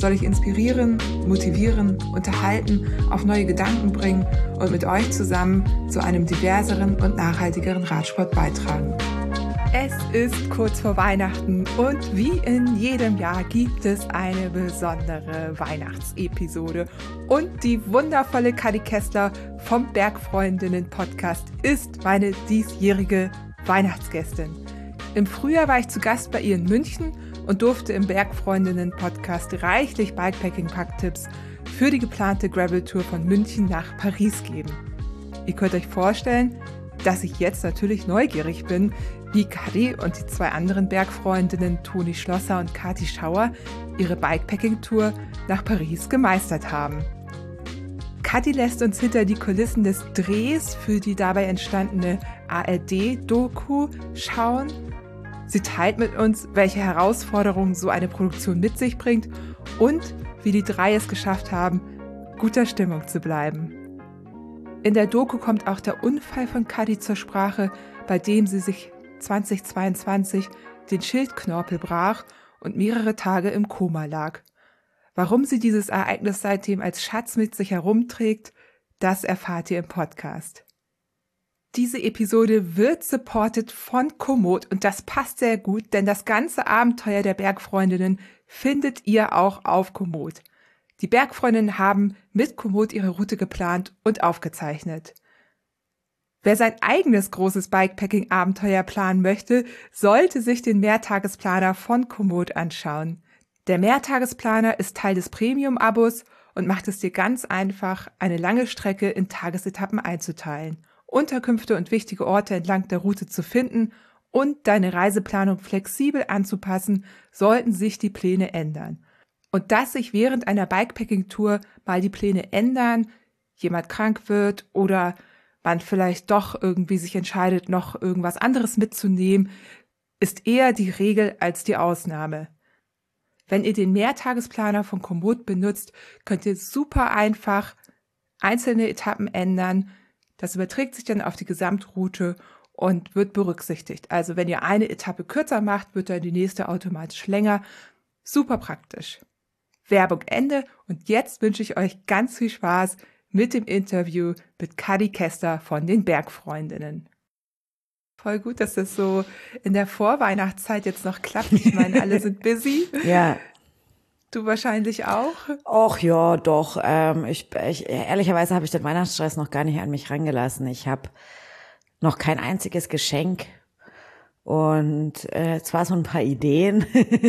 soll ich inspirieren, motivieren, unterhalten, auf neue Gedanken bringen und mit euch zusammen zu einem diverseren und nachhaltigeren Radsport beitragen. Es ist kurz vor Weihnachten und wie in jedem Jahr gibt es eine besondere Weihnachtsepisode. Und die wundervolle Kadi Kessler vom Bergfreundinnen Podcast ist meine diesjährige Weihnachtsgästin. Im Frühjahr war ich zu Gast bei ihr in München und durfte im Bergfreundinnen Podcast reichlich Bikepacking-Packtipps für die geplante Gravel-Tour von München nach Paris geben. Ihr könnt euch vorstellen, dass ich jetzt natürlich neugierig bin, wie Kadi und die zwei anderen Bergfreundinnen Toni Schlosser und Kati Schauer ihre Bikepacking-Tour nach Paris gemeistert haben. Kati lässt uns hinter die Kulissen des Drehs für die dabei entstandene ARD-Doku schauen. Sie teilt mit uns, welche Herausforderungen so eine Produktion mit sich bringt und wie die drei es geschafft haben, guter Stimmung zu bleiben. In der Doku kommt auch der Unfall von Kadi zur Sprache, bei dem sie sich 2022 den Schildknorpel brach und mehrere Tage im Koma lag. Warum sie dieses Ereignis seitdem als Schatz mit sich herumträgt, das erfahrt ihr im Podcast. Diese Episode wird supported von Komoot und das passt sehr gut, denn das ganze Abenteuer der Bergfreundinnen findet ihr auch auf Komoot. Die Bergfreundinnen haben mit Komoot ihre Route geplant und aufgezeichnet. Wer sein eigenes großes Bikepacking-Abenteuer planen möchte, sollte sich den Mehrtagesplaner von Komoot anschauen. Der Mehrtagesplaner ist Teil des Premium-Abos und macht es dir ganz einfach, eine lange Strecke in Tagesetappen einzuteilen, Unterkünfte und wichtige Orte entlang der Route zu finden und deine Reiseplanung flexibel anzupassen, sollten sich die Pläne ändern. Und dass sich während einer Bikepacking-Tour mal die Pläne ändern, jemand krank wird oder man vielleicht doch irgendwie sich entscheidet, noch irgendwas anderes mitzunehmen, ist eher die Regel als die Ausnahme. Wenn ihr den Mehrtagesplaner von Komoot benutzt, könnt ihr super einfach einzelne Etappen ändern. Das überträgt sich dann auf die Gesamtroute und wird berücksichtigt. Also wenn ihr eine Etappe kürzer macht, wird dann die nächste automatisch länger. Super praktisch. Werbung Ende und jetzt wünsche ich euch ganz viel Spaß mit dem Interview mit Kadi Kester von den Bergfreundinnen. Voll gut, dass das so in der Vorweihnachtszeit jetzt noch klappt. Ich meine, alle sind busy. ja. Du wahrscheinlich auch? Och ja, doch. Ähm, ich, ich, ehrlicherweise habe ich den Weihnachtsstress noch gar nicht an mich rangelassen. Ich habe noch kein einziges Geschenk und äh, zwar so ein paar Ideen,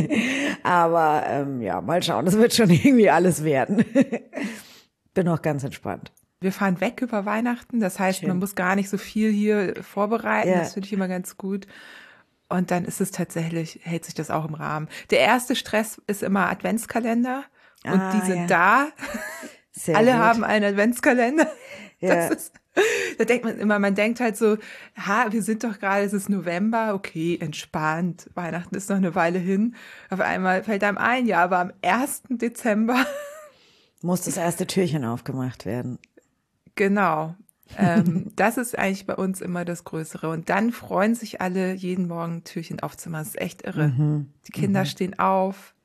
aber ähm, ja, mal schauen, das wird schon irgendwie alles werden. Bin auch ganz entspannt. Wir fahren weg über Weihnachten, das heißt, Schön. man muss gar nicht so viel hier vorbereiten. Ja. Das finde ich immer ganz gut. Und dann ist es tatsächlich, hält sich das auch im Rahmen. Der erste Stress ist immer Adventskalender und ah, die sind ja. da. Sehr Alle gut. haben einen Adventskalender. Ja. Ist, da denkt man immer, man denkt halt so, ha, wir sind doch gerade, es ist November, okay, entspannt, Weihnachten ist noch eine Weile hin. Auf einmal fällt einem ein, ja, aber am 1. Dezember muss das erste Türchen aufgemacht werden. Genau. Ähm, das ist eigentlich bei uns immer das Größere. Und dann freuen sich alle, jeden Morgen Türchen aufzumachen. Das ist echt irre. Mhm. Die Kinder mhm. stehen auf,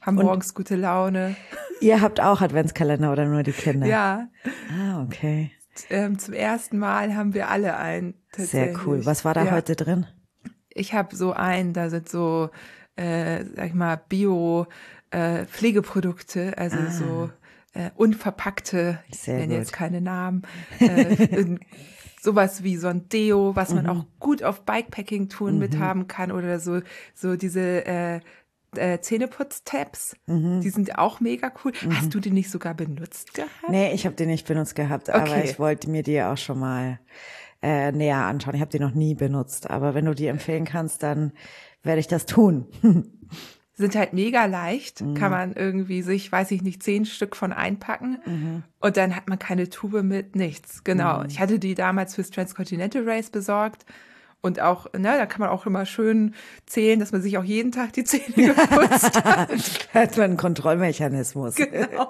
haben Und morgens gute Laune. Ihr habt auch Adventskalender oder nur die Kinder? Ja. Ah, okay. Ähm, zum ersten Mal haben wir alle einen. Sehr cool. Was war da ja. heute drin? Ich habe so einen, da sind so, äh, sag ich mal, Bio äh, Pflegeprodukte, also ah. so äh, unverpackte, ich nenne jetzt keine Namen, äh, sowas wie so ein Deo, was man mhm. auch gut auf Bikepacking-Touren mhm. mithaben kann oder so, so diese äh, äh, Zähneputz-Tabs. Mhm. Die sind auch mega cool. Mhm. Hast du die nicht sogar benutzt gehabt? Nee, ich habe die nicht benutzt gehabt, okay. aber ich wollte mir die auch schon mal äh, näher anschauen. Ich habe die noch nie benutzt, aber wenn du die empfehlen kannst, dann werde ich das tun. sind halt mega leicht, mhm. kann man irgendwie sich, weiß ich nicht, zehn Stück von einpacken mhm. und dann hat man keine Tube mit nichts. Genau. Mhm. Ich hatte die damals fürs Transcontinental Race besorgt und auch, ne, da kann man auch immer schön zählen, dass man sich auch jeden Tag die Zähne geputzt hat. hat man einen Kontrollmechanismus. Genau.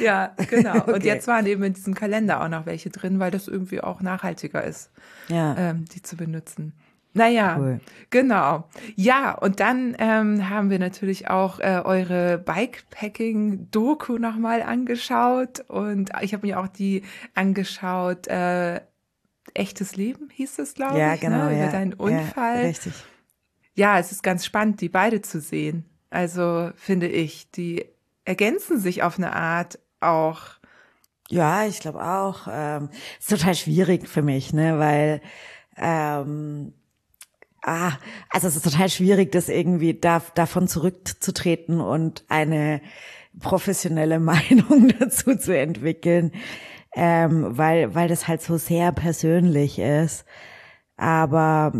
Ja, genau. Okay. Und jetzt waren eben in diesem Kalender auch noch welche drin, weil das irgendwie auch nachhaltiger ist, ja. ähm, die zu benutzen. Naja, cool. genau. Ja, und dann ähm, haben wir natürlich auch äh, eure Bikepacking-Doku nochmal angeschaut und ich habe mir auch die angeschaut, äh, Echtes Leben hieß es, glaube ja, ich, genau, ne? über ja. deinen Unfall. Ja, richtig. Ja, es ist ganz spannend, die beide zu sehen. Also finde ich, die ergänzen sich auf eine Art auch. Ja, ich glaube auch. Ähm, ist total schwierig für mich, ne, weil ähm, ah, also es ist total schwierig, das irgendwie da, davon zurückzutreten und eine professionelle Meinung dazu zu entwickeln, ähm, weil, weil das halt so sehr persönlich ist. Aber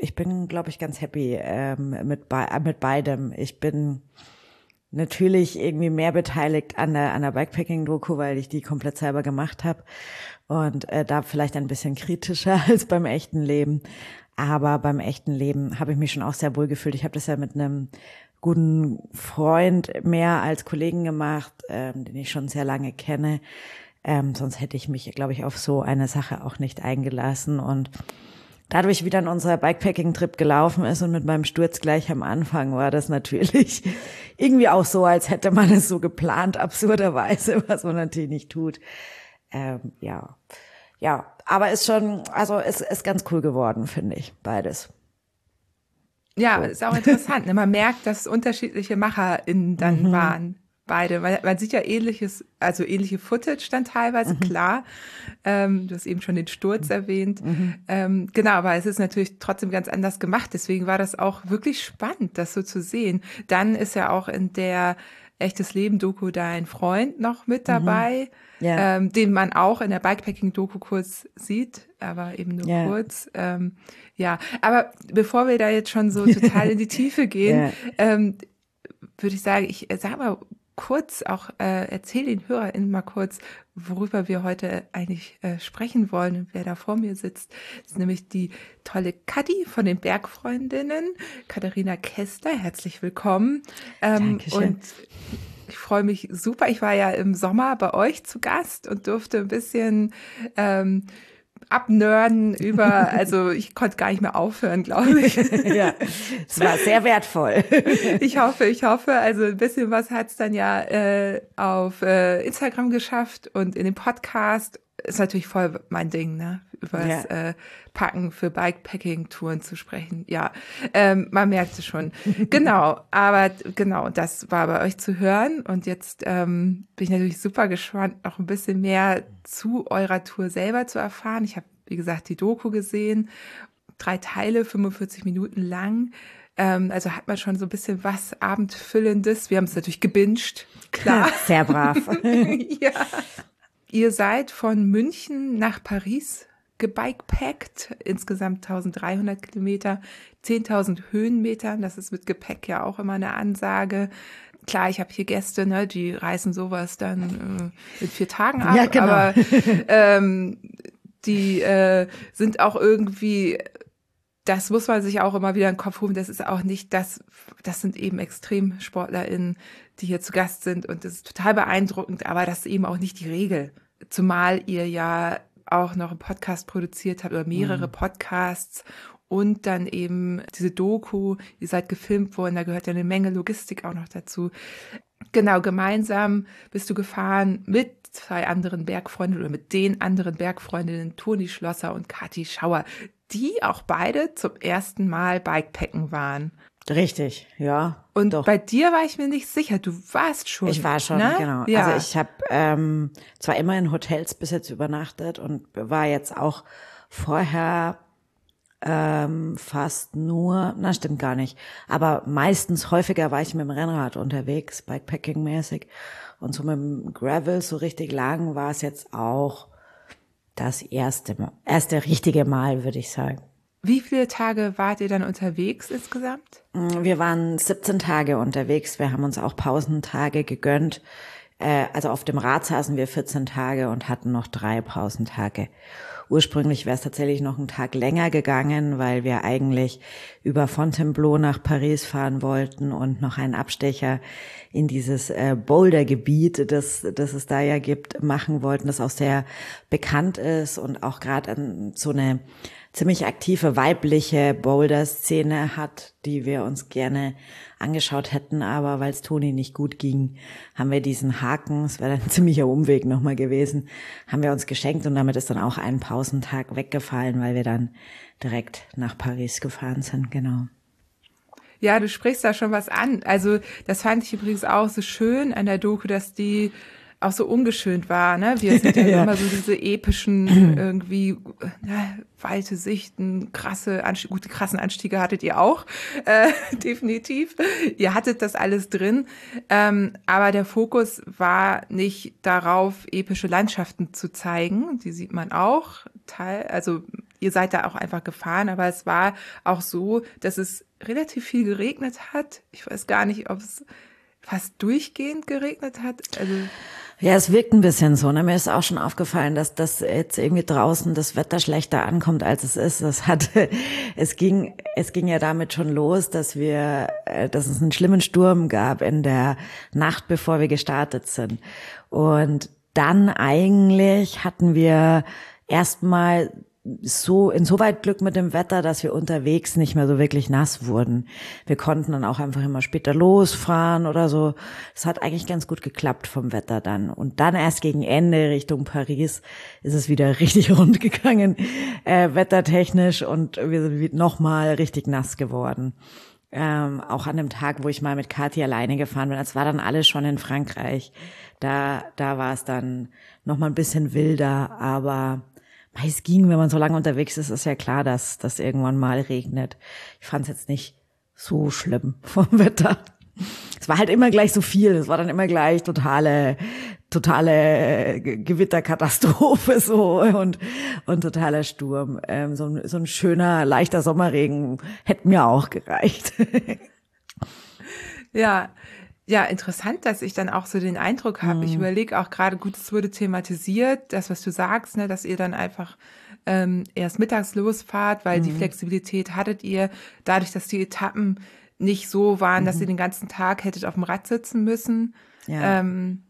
ich bin, glaube ich, ganz happy ähm, mit, be mit beidem. Ich bin natürlich irgendwie mehr beteiligt an der, an der Bikepacking-Doku, weil ich die komplett selber gemacht habe und äh, da vielleicht ein bisschen kritischer als beim echten Leben. Aber beim echten Leben habe ich mich schon auch sehr wohl gefühlt. Ich habe das ja mit einem guten Freund mehr als Kollegen gemacht, ähm, den ich schon sehr lange kenne. Ähm, sonst hätte ich mich, glaube ich, auf so eine Sache auch nicht eingelassen. Und dadurch, wie dann unser Bikepacking-Trip gelaufen ist und mit meinem Sturz gleich am Anfang, war das natürlich irgendwie auch so, als hätte man es so geplant, absurderweise, was man natürlich nicht tut. Ähm, ja, ja, aber ist schon, also es ist, ist ganz cool geworden, finde ich, beides. Ja, so. ist auch interessant. Ne? Man merkt, dass unterschiedliche MacherInnen dann mhm. waren. Beide, weil man sieht ja ähnliches, also ähnliche Footage dann teilweise, mhm. klar. Ähm, du hast eben schon den Sturz mhm. erwähnt. Mhm. Ähm, genau, aber es ist natürlich trotzdem ganz anders gemacht. Deswegen war das auch wirklich spannend, das so zu sehen. Dann ist ja auch in der echtes Leben-Doku dein Freund noch mit mhm. dabei, mhm. yeah. ähm, den man auch in der Bikepacking-Doku kurz sieht, aber eben nur yeah. kurz. Ähm, ja, aber bevor wir da jetzt schon so total in die Tiefe gehen, yeah. ähm, würde ich sagen, ich äh, sag mal kurz auch, äh, erzähle den HörerInnen mal kurz, worüber wir heute eigentlich äh, sprechen wollen und wer da vor mir sitzt. Das ist nämlich die tolle Kadi von den Bergfreundinnen, Katharina Kester. Herzlich willkommen. Ähm, Dankeschön. Und ich freue mich super. Ich war ja im Sommer bei euch zu Gast und durfte ein bisschen ähm, abnörden über, also ich konnte gar nicht mehr aufhören, glaube ich. ja, es war sehr wertvoll. ich hoffe, ich hoffe, also ein bisschen was hat's dann ja äh, auf äh, Instagram geschafft und in dem Podcast ist natürlich voll mein Ding, ne? Über das ja. äh, Packen für Bikepacking-Touren zu sprechen. Ja, ähm, man merkt es schon. genau, aber genau, das war bei euch zu hören. Und jetzt ähm, bin ich natürlich super gespannt, noch ein bisschen mehr zu eurer Tour selber zu erfahren. Ich habe, wie gesagt, die Doku gesehen. Drei Teile, 45 Minuten lang. Ähm, also hat man schon so ein bisschen was Abendfüllendes. Wir haben es natürlich gebinged, klar. Sehr brav. ja. Ihr seid von München nach Paris gebikepackt, insgesamt 1300 Kilometer, 10.000 Höhenmetern, das ist mit Gepäck ja auch immer eine Ansage. Klar, ich habe hier Gäste, ne, die reisen sowas dann äh, in vier Tagen ab, ja, genau. aber ähm, die äh, sind auch irgendwie das muss man sich auch immer wieder in den Kopf rufen. Das ist auch nicht das, das sind eben ExtremsportlerInnen, die hier zu Gast sind und das ist total beeindruckend, aber das ist eben auch nicht die Regel. Zumal ihr ja auch noch einen Podcast produziert habt oder mehrere mhm. Podcasts und dann eben diese Doku, ihr seid gefilmt worden, da gehört ja eine Menge Logistik auch noch dazu. Genau, gemeinsam bist du gefahren mit zwei anderen Bergfreundinnen oder mit den anderen Bergfreundinnen, Toni Schlosser und Kathi Schauer, die auch beide zum ersten Mal Bikepacken waren. Richtig, ja. Und doch. bei dir war ich mir nicht sicher. Du warst schon. Ich war schon, ne? genau. Ja. Also ich habe ähm, zwar immer in Hotels bis jetzt übernachtet und war jetzt auch vorher ähm, fast nur, na stimmt gar nicht, aber meistens häufiger war ich mit dem Rennrad unterwegs, Bikepacking-mäßig. Und so mit dem Gravel so richtig lang war es jetzt auch das erste, erste richtige Mal, würde ich sagen. Wie viele Tage wart ihr dann unterwegs insgesamt? Wir waren 17 Tage unterwegs. Wir haben uns auch Pausentage gegönnt. Äh, also auf dem Rad saßen wir 14 Tage und hatten noch drei Pausentage. Ursprünglich wäre es tatsächlich noch einen Tag länger gegangen, weil wir eigentlich über Fontainebleau nach Paris fahren wollten und noch einen Abstecher in dieses äh, Boulder-Gebiet, das, das es da ja gibt, machen wollten, das auch sehr bekannt ist und auch gerade so eine ziemlich aktive weibliche Boulder-Szene hat, die wir uns gerne angeschaut hätten, aber weil es Toni nicht gut ging, haben wir diesen Haken, es wäre ein ziemlicher Umweg nochmal gewesen, haben wir uns geschenkt und damit ist dann auch ein Pausentag weggefallen, weil wir dann direkt nach Paris gefahren sind, genau. Ja, du sprichst da schon was an. Also das fand ich übrigens auch so schön an der Doku, dass die auch so ungeschönt war, ne? Wir sind ja, ja. immer so diese epischen, irgendwie, ne, weite Sichten, krasse Anstiege, gute krassen Anstiege hattet ihr auch, äh, definitiv. Ihr hattet das alles drin. Ähm, aber der Fokus war nicht darauf, epische Landschaften zu zeigen. Die sieht man auch. Teil, also ihr seid da auch einfach gefahren, aber es war auch so, dass es relativ viel geregnet hat. Ich weiß gar nicht, ob es fast durchgehend geregnet hat. Also ja, es wirkt ein bisschen so. Ne? Mir ist auch schon aufgefallen, dass das jetzt irgendwie draußen das Wetter schlechter ankommt, als es ist. Es hatte, es ging, es ging ja damit schon los, dass wir, äh, dass es einen schlimmen Sturm gab in der Nacht, bevor wir gestartet sind. Und dann eigentlich hatten wir erstmal so insoweit Glück mit dem Wetter, dass wir unterwegs nicht mehr so wirklich nass wurden. Wir konnten dann auch einfach immer später losfahren oder so. Es hat eigentlich ganz gut geklappt vom Wetter dann. Und dann erst gegen Ende Richtung Paris ist es wieder richtig rund gegangen, äh, wettertechnisch und wir sind nochmal richtig nass geworden. Ähm, auch an dem Tag, wo ich mal mit Kathi alleine gefahren bin, das war dann alles schon in Frankreich. Da, da war es dann nochmal ein bisschen wilder, aber es ging, wenn man so lange unterwegs ist, ist ja klar, dass das irgendwann mal regnet. Ich fand es jetzt nicht so schlimm vom Wetter. Es war halt immer gleich so viel. Es war dann immer gleich totale, totale Gewitterkatastrophe so und und totaler Sturm. Ähm, so, ein, so ein schöner leichter Sommerregen hätte mir auch gereicht. ja, ja, interessant, dass ich dann auch so den Eindruck habe. Mhm. Ich überlege auch gerade, gut, es wurde thematisiert, das, was du sagst, ne, dass ihr dann einfach ähm, erst mittags losfahrt, weil mhm. die Flexibilität hattet ihr, dadurch, dass die Etappen nicht so waren, mhm. dass ihr den ganzen Tag hättet auf dem Rad sitzen müssen. Ja. Ähm,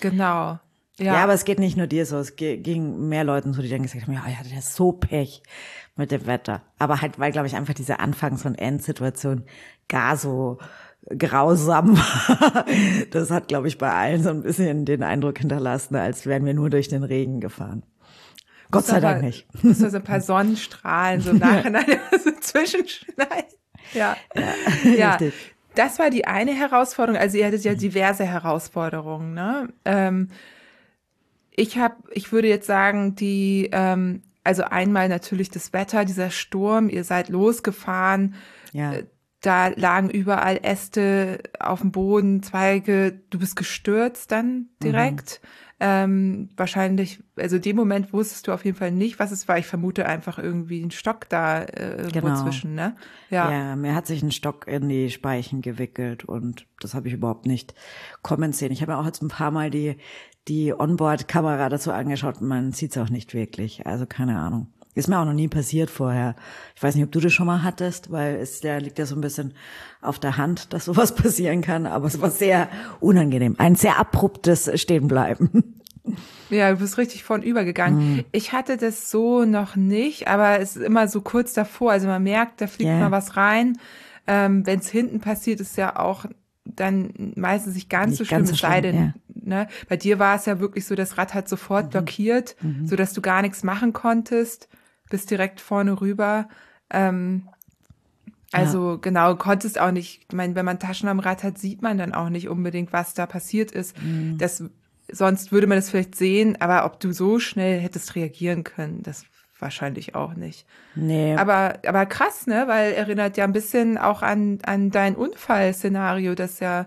genau. Ja. ja, aber es geht nicht nur dir so, es ging mehr Leuten so, die dann gesagt haben, ja, ich hatte ja so Pech mit dem Wetter. Aber halt, weil, glaube ich, einfach diese Anfangs- und Endsituation gar so grausam war. Das hat, glaube ich, bei allen so ein bisschen den Eindruck hinterlassen, als wären wir nur durch den Regen gefahren. Gott sei Dank nicht. Das so ein paar Sonnenstrahlen so nachhinein so zwischenschneiden. Ja. Ja. ja. Das war die eine Herausforderung. Also ihr hattet ja diverse Herausforderungen. Ne? Ähm, ich habe, ich würde jetzt sagen, die, ähm, also einmal natürlich das Wetter, dieser Sturm. Ihr seid losgefahren. Ja. Da lagen überall Äste auf dem Boden, Zweige, du bist gestürzt dann direkt. Mhm. Ähm, wahrscheinlich, also in dem Moment wusstest du auf jeden Fall nicht, was es war. Ich vermute einfach irgendwie ein Stock da äh, genau. zwischen, ne? Ja. ja, mir hat sich ein Stock in die Speichen gewickelt und das habe ich überhaupt nicht kommen sehen. Ich habe mir auch jetzt ein paar Mal die, die Onboard-Kamera dazu angeschaut und man sieht es auch nicht wirklich. Also keine Ahnung. Ist mir auch noch nie passiert vorher. Ich weiß nicht, ob du das schon mal hattest, weil es ja, liegt ja so ein bisschen auf der Hand, dass sowas passieren kann, aber es war sehr unangenehm. Ein sehr abruptes Stehenbleiben. Ja, du bist richtig vorn übergegangen. Mhm. Ich hatte das so noch nicht, aber es ist immer so kurz davor. Also man merkt, da fliegt yeah. mal was rein. Ähm, Wenn es hinten passiert, ist ja auch dann meistens nicht ganz nicht so schlimm, es sei denn, ja. ne? Bei dir war es ja wirklich so, das Rad hat sofort mhm. blockiert, mhm. so dass du gar nichts machen konntest bis direkt vorne rüber. Ähm, also ja. genau, konntest auch nicht, ich meine, wenn man Taschen am Rad hat, sieht man dann auch nicht unbedingt, was da passiert ist. Mhm. Das, sonst würde man das vielleicht sehen, aber ob du so schnell hättest reagieren können, das wahrscheinlich auch nicht. Nee. Aber, aber krass, ne? Weil erinnert ja ein bisschen auch an, an dein Unfallszenario, das ja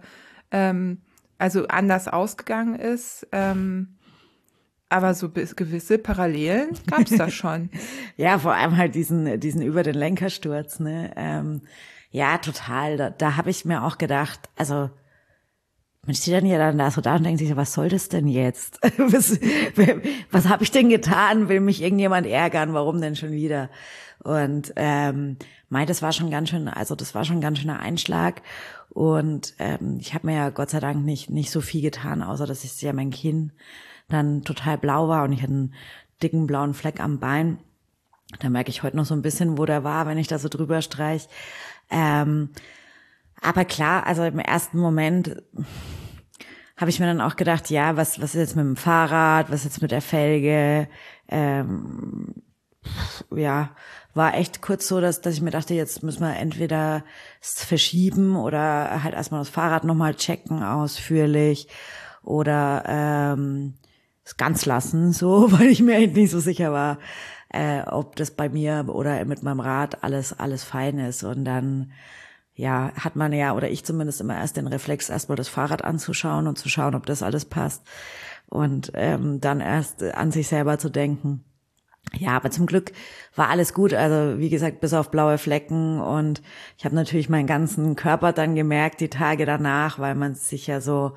ähm, also anders ausgegangen ist. Ähm, Aber so gewisse Parallelen gab es da schon. ja, vor allem halt diesen, diesen über den Lenkersturz, ne? Ähm, ja, total. Da, da habe ich mir auch gedacht, also man steht dann ja dann da so da und denkt sich, was soll das denn jetzt? was was habe ich denn getan? Will mich irgendjemand ärgern? Warum denn schon wieder? Und ähm, mei, das war schon ganz schön, also das war schon ganz schöner Einschlag. Und ähm, ich habe mir ja Gott sei Dank nicht nicht so viel getan, außer dass ich ja mein Kinn dann total blau war und ich hatte einen dicken blauen Fleck am Bein. Da merke ich heute noch so ein bisschen, wo der war, wenn ich da so drüber streich. Ähm, aber klar, also im ersten Moment habe ich mir dann auch gedacht, ja, was, was ist jetzt mit dem Fahrrad, was ist jetzt mit der Felge? Ähm, ja, war echt kurz so, dass, dass ich mir dachte, jetzt müssen wir entweder es verschieben oder halt erstmal das Fahrrad nochmal checken ausführlich oder ähm, es ganz lassen, so, weil ich mir echt nicht so sicher war, äh, ob das bei mir oder mit meinem Rad alles, alles fein ist. Und dann ja, hat man ja, oder ich zumindest immer erst den Reflex, erstmal das Fahrrad anzuschauen und zu schauen, ob das alles passt. Und ähm, dann erst an sich selber zu denken. Ja, aber zum Glück war alles gut. Also wie gesagt, bis auf blaue Flecken. Und ich habe natürlich meinen ganzen Körper dann gemerkt, die Tage danach, weil man sich ja so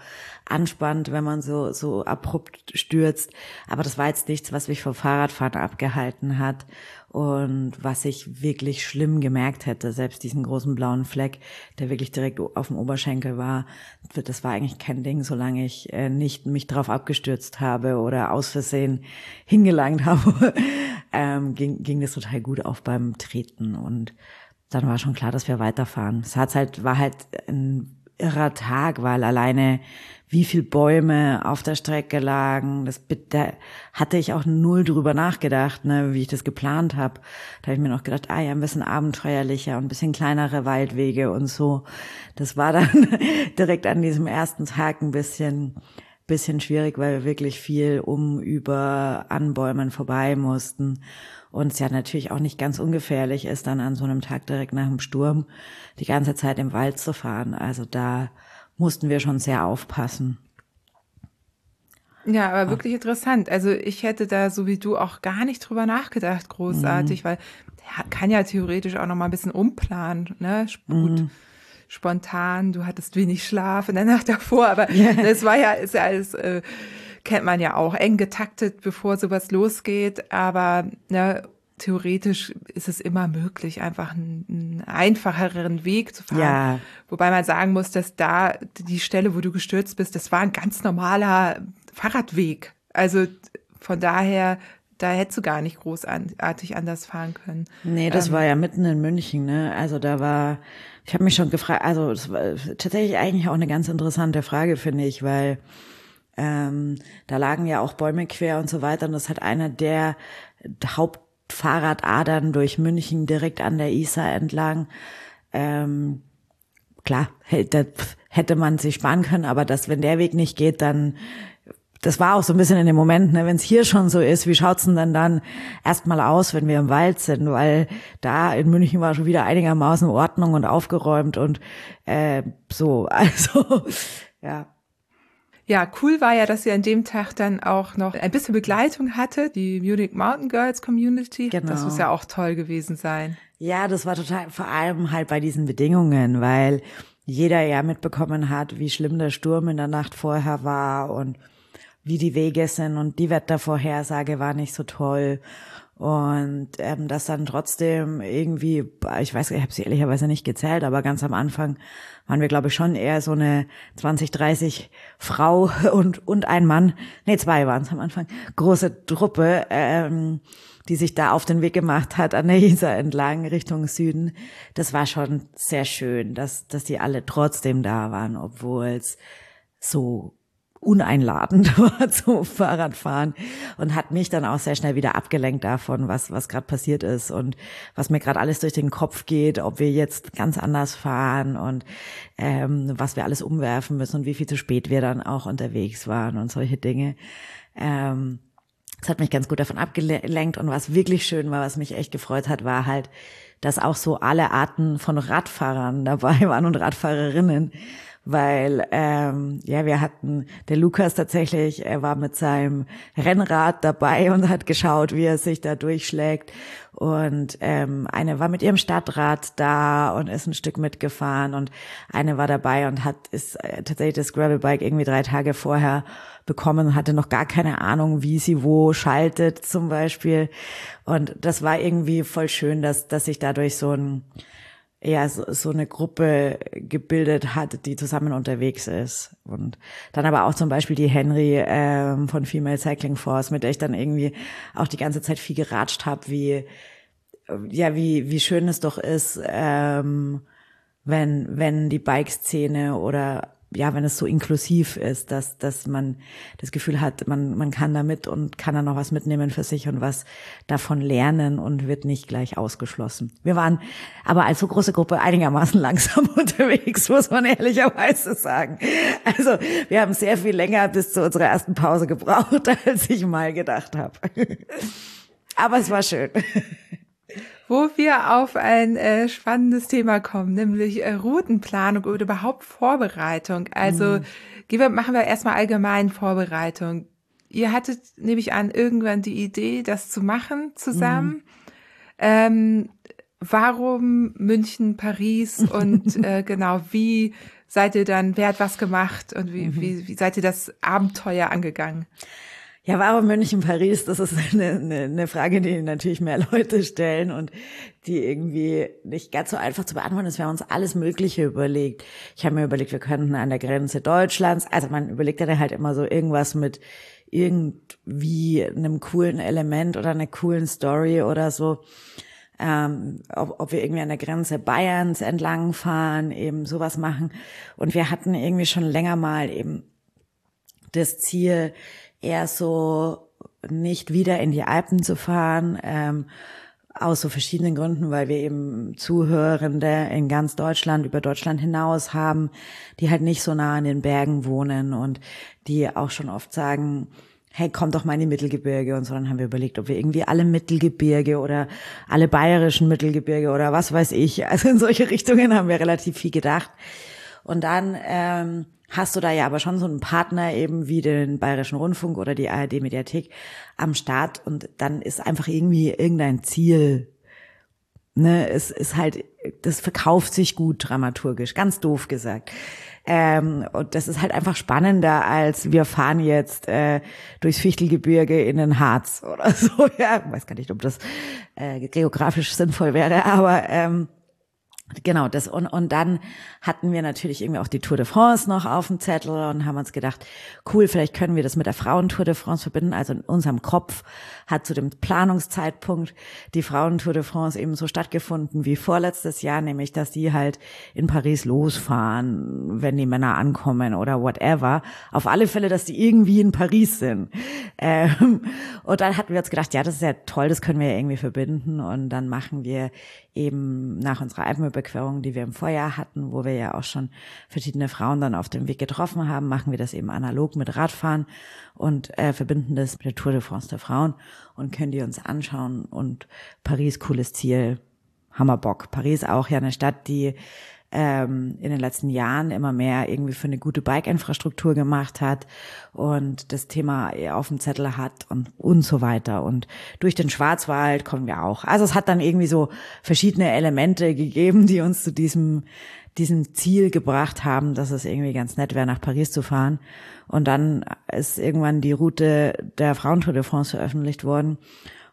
anspannt, wenn man so, so abrupt stürzt. Aber das war jetzt nichts, was mich vom Fahrradfahren abgehalten hat. Und was ich wirklich schlimm gemerkt hätte, selbst diesen großen blauen Fleck, der wirklich direkt auf dem Oberschenkel war, das war eigentlich kein Ding, solange ich äh, nicht mich drauf abgestürzt habe oder aus Versehen hingelangt habe, ähm, ging, ging das total gut auf beim Treten. Und dann war schon klar, dass wir weiterfahren. Es hat halt, war halt ein irrer Tag, weil alleine wie viel Bäume auf der Strecke lagen. Das da hatte ich auch null drüber nachgedacht, ne, wie ich das geplant habe. Da habe ich mir noch gedacht, ah ja, ein bisschen abenteuerlicher und ein bisschen kleinere Waldwege und so. Das war dann direkt an diesem ersten Tag ein bisschen bisschen schwierig, weil wir wirklich viel um über an Bäumen vorbei mussten. Und es ja natürlich auch nicht ganz ungefährlich ist, dann an so einem Tag direkt nach dem Sturm die ganze Zeit im Wald zu fahren. Also da mussten wir schon sehr aufpassen. Ja, aber wirklich interessant. Also ich hätte da so wie du auch gar nicht drüber nachgedacht, großartig, mhm. weil kann ja theoretisch auch noch mal ein bisschen umplanen, ne? Gut, mhm. spontan, du hattest wenig Schlaf in der Nacht davor, aber yeah. das war ja, ist ja alles, äh, kennt man ja auch, eng getaktet, bevor sowas losgeht, aber ne, theoretisch ist es immer möglich, einfach einen, einen, einfacheren Weg zu fahren. Ja. Wobei man sagen muss, dass da die Stelle, wo du gestürzt bist, das war ein ganz normaler Fahrradweg. Also von daher, da hättest du gar nicht großartig anders fahren können. Nee, das ähm, war ja mitten in München, ne? Also da war, ich habe mich schon gefragt, also das war tatsächlich eigentlich auch eine ganz interessante Frage, finde ich, weil ähm, da lagen ja auch Bäume quer und so weiter und das hat einer der Haupt Fahrradadern durch München direkt an der Isar entlang. Ähm, klar, hätte man sich sparen können, aber dass, wenn der Weg nicht geht, dann das war auch so ein bisschen in dem Moment, ne, wenn es hier schon so ist, wie schaut's denn dann dann erstmal aus, wenn wir im Wald sind, weil da in München war schon wieder einigermaßen Ordnung und aufgeräumt und äh, so, also ja. Ja, cool war ja, dass ihr an dem Tag dann auch noch ein bisschen Begleitung hatte, die Munich Mountain Girls Community. Genau. Das muss ja auch toll gewesen sein. Ja, das war total, vor allem halt bei diesen Bedingungen, weil jeder ja mitbekommen hat, wie schlimm der Sturm in der Nacht vorher war und wie die Wege sind und die Wettervorhersage war nicht so toll. Und ähm, das dann trotzdem irgendwie, ich weiß, ich habe sie ehrlicherweise nicht gezählt, aber ganz am Anfang waren wir, glaube ich, schon eher so eine 20, 30 Frau und, und ein Mann, nee, zwei waren es am Anfang, große Truppe, ähm, die sich da auf den Weg gemacht hat an der Isar entlang Richtung Süden. Das war schon sehr schön, dass, dass die alle trotzdem da waren, obwohl es so uneinladend war zum Fahrradfahren und hat mich dann auch sehr schnell wieder abgelenkt davon, was was gerade passiert ist und was mir gerade alles durch den Kopf geht, ob wir jetzt ganz anders fahren und ähm, was wir alles umwerfen müssen und wie viel zu spät wir dann auch unterwegs waren und solche Dinge. Ähm, das hat mich ganz gut davon abgelenkt und was wirklich schön war, was mich echt gefreut hat, war halt, dass auch so alle Arten von Radfahrern dabei waren und Radfahrerinnen weil ähm, ja wir hatten der Lukas tatsächlich, er war mit seinem Rennrad dabei und hat geschaut, wie er sich da durchschlägt und ähm, eine war mit ihrem Stadtrad da und ist ein Stück mitgefahren und eine war dabei und hat ist äh, tatsächlich das Gravelbike irgendwie drei Tage vorher bekommen, hatte noch gar keine Ahnung, wie sie wo schaltet zum Beispiel. Und das war irgendwie voll schön, dass, dass sich dadurch so ein, ja, so, so eine Gruppe gebildet hat, die zusammen unterwegs ist. Und dann aber auch zum Beispiel die Henry ähm, von Female Cycling Force, mit der ich dann irgendwie auch die ganze Zeit viel geratscht habe, wie, ja, wie, wie schön es doch ist, ähm, wenn, wenn die Bike-Szene oder ja, wenn es so inklusiv ist, dass, dass man das Gefühl hat, man, man kann damit und kann da noch was mitnehmen für sich und was davon lernen und wird nicht gleich ausgeschlossen. Wir waren aber als so große Gruppe einigermaßen langsam unterwegs, muss man ehrlicherweise sagen. Also wir haben sehr viel länger bis zu unserer ersten Pause gebraucht, als ich mal gedacht habe. Aber es war schön wo wir auf ein äh, spannendes Thema kommen, nämlich äh, Routenplanung oder überhaupt Vorbereitung. Also mhm. gehen wir, machen wir erstmal allgemein Vorbereitung. Ihr hattet, nehme ich an, irgendwann die Idee, das zu machen zusammen. Mhm. Ähm, warum München, Paris und äh, genau, wie seid ihr dann, wer hat was gemacht und wie, mhm. wie, wie seid ihr das Abenteuer angegangen? Ja, warum München, Paris? Das ist eine, eine, eine Frage, die natürlich mehr Leute stellen und die irgendwie nicht ganz so einfach zu beantworten ist. Wir haben uns alles Mögliche überlegt. Ich habe mir überlegt, wir könnten an der Grenze Deutschlands, also man überlegt ja halt immer so irgendwas mit irgendwie einem coolen Element oder einer coolen Story oder so. Ähm, ob, ob wir irgendwie an der Grenze Bayerns entlang fahren, eben sowas machen. Und wir hatten irgendwie schon länger mal eben das Ziel, eher so nicht wieder in die Alpen zu fahren, ähm, aus so verschiedenen Gründen, weil wir eben Zuhörende in ganz Deutschland, über Deutschland hinaus haben, die halt nicht so nah an den Bergen wohnen und die auch schon oft sagen, hey, komm doch mal in die Mittelgebirge und so. Dann haben wir überlegt, ob wir irgendwie alle Mittelgebirge oder alle bayerischen Mittelgebirge oder was weiß ich. Also in solche Richtungen haben wir relativ viel gedacht. Und dann ähm, hast du da ja aber schon so einen Partner eben wie den Bayerischen Rundfunk oder die ARD Mediathek am Start und dann ist einfach irgendwie irgendein Ziel. Ne, es ist halt, das verkauft sich gut dramaturgisch, ganz doof gesagt. Ähm, und das ist halt einfach spannender, als wir fahren jetzt äh, durchs Fichtelgebirge in den Harz oder so. Ja, weiß gar nicht, ob das äh, geografisch sinnvoll wäre, aber ähm, Genau, das und, und dann hatten wir natürlich irgendwie auch die Tour de France noch auf dem Zettel und haben uns gedacht, cool, vielleicht können wir das mit der Frauentour de France verbinden. Also in unserem Kopf hat zu dem Planungszeitpunkt die Frauentour de France eben so stattgefunden wie vorletztes Jahr, nämlich dass die halt in Paris losfahren, wenn die Männer ankommen oder whatever. Auf alle Fälle, dass die irgendwie in Paris sind. Ähm, und dann hatten wir uns gedacht, ja, das ist ja toll, das können wir irgendwie verbinden und dann machen wir eben nach unserer Alpenüberquerung, die wir im Vorjahr hatten, wo wir ja auch schon verschiedene Frauen dann auf dem Weg getroffen haben, machen wir das eben analog mit Radfahren und äh, verbinden das mit der Tour de France der Frauen und können die uns anschauen. Und Paris, cooles Ziel, Hammerbock. Paris auch ja eine Stadt, die ähm, in den letzten Jahren immer mehr irgendwie für eine gute Bike-Infrastruktur gemacht hat und das Thema auf dem Zettel hat und, und so weiter. Und durch den Schwarzwald kommen wir auch. Also es hat dann irgendwie so verschiedene Elemente gegeben, die uns zu diesem, diesem Ziel gebracht haben, dass es irgendwie ganz nett wäre, nach Paris zu fahren. Und dann ist irgendwann die Route der Frauentour de France veröffentlicht worden.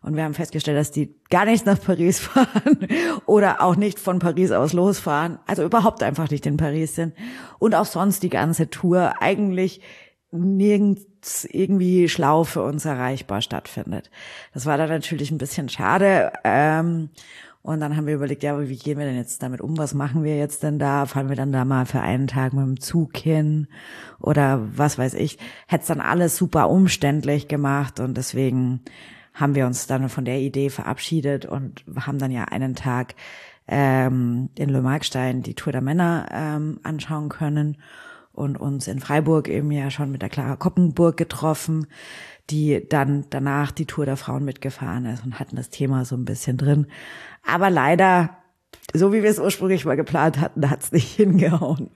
Und wir haben festgestellt, dass die gar nicht nach Paris fahren oder auch nicht von Paris aus losfahren. Also überhaupt einfach nicht in Paris sind. Und auch sonst die ganze Tour eigentlich nirgends irgendwie schlau für uns erreichbar stattfindet. Das war dann natürlich ein bisschen schade. Ähm, und dann haben wir überlegt, ja, wie gehen wir denn jetzt damit um? Was machen wir jetzt denn da? Fahren wir dann da mal für einen Tag mit dem Zug hin? Oder was weiß ich? Hätte es dann alles super umständlich gemacht und deswegen haben wir uns dann von der Idee verabschiedet und haben dann ja einen Tag ähm, in Le Markstein die Tour der Männer ähm, anschauen können und uns in Freiburg eben ja schon mit der Clara Koppenburg getroffen, die dann danach die Tour der Frauen mitgefahren ist und hatten das Thema so ein bisschen drin. Aber leider, so wie wir es ursprünglich mal geplant hatten, hat es nicht hingehauen.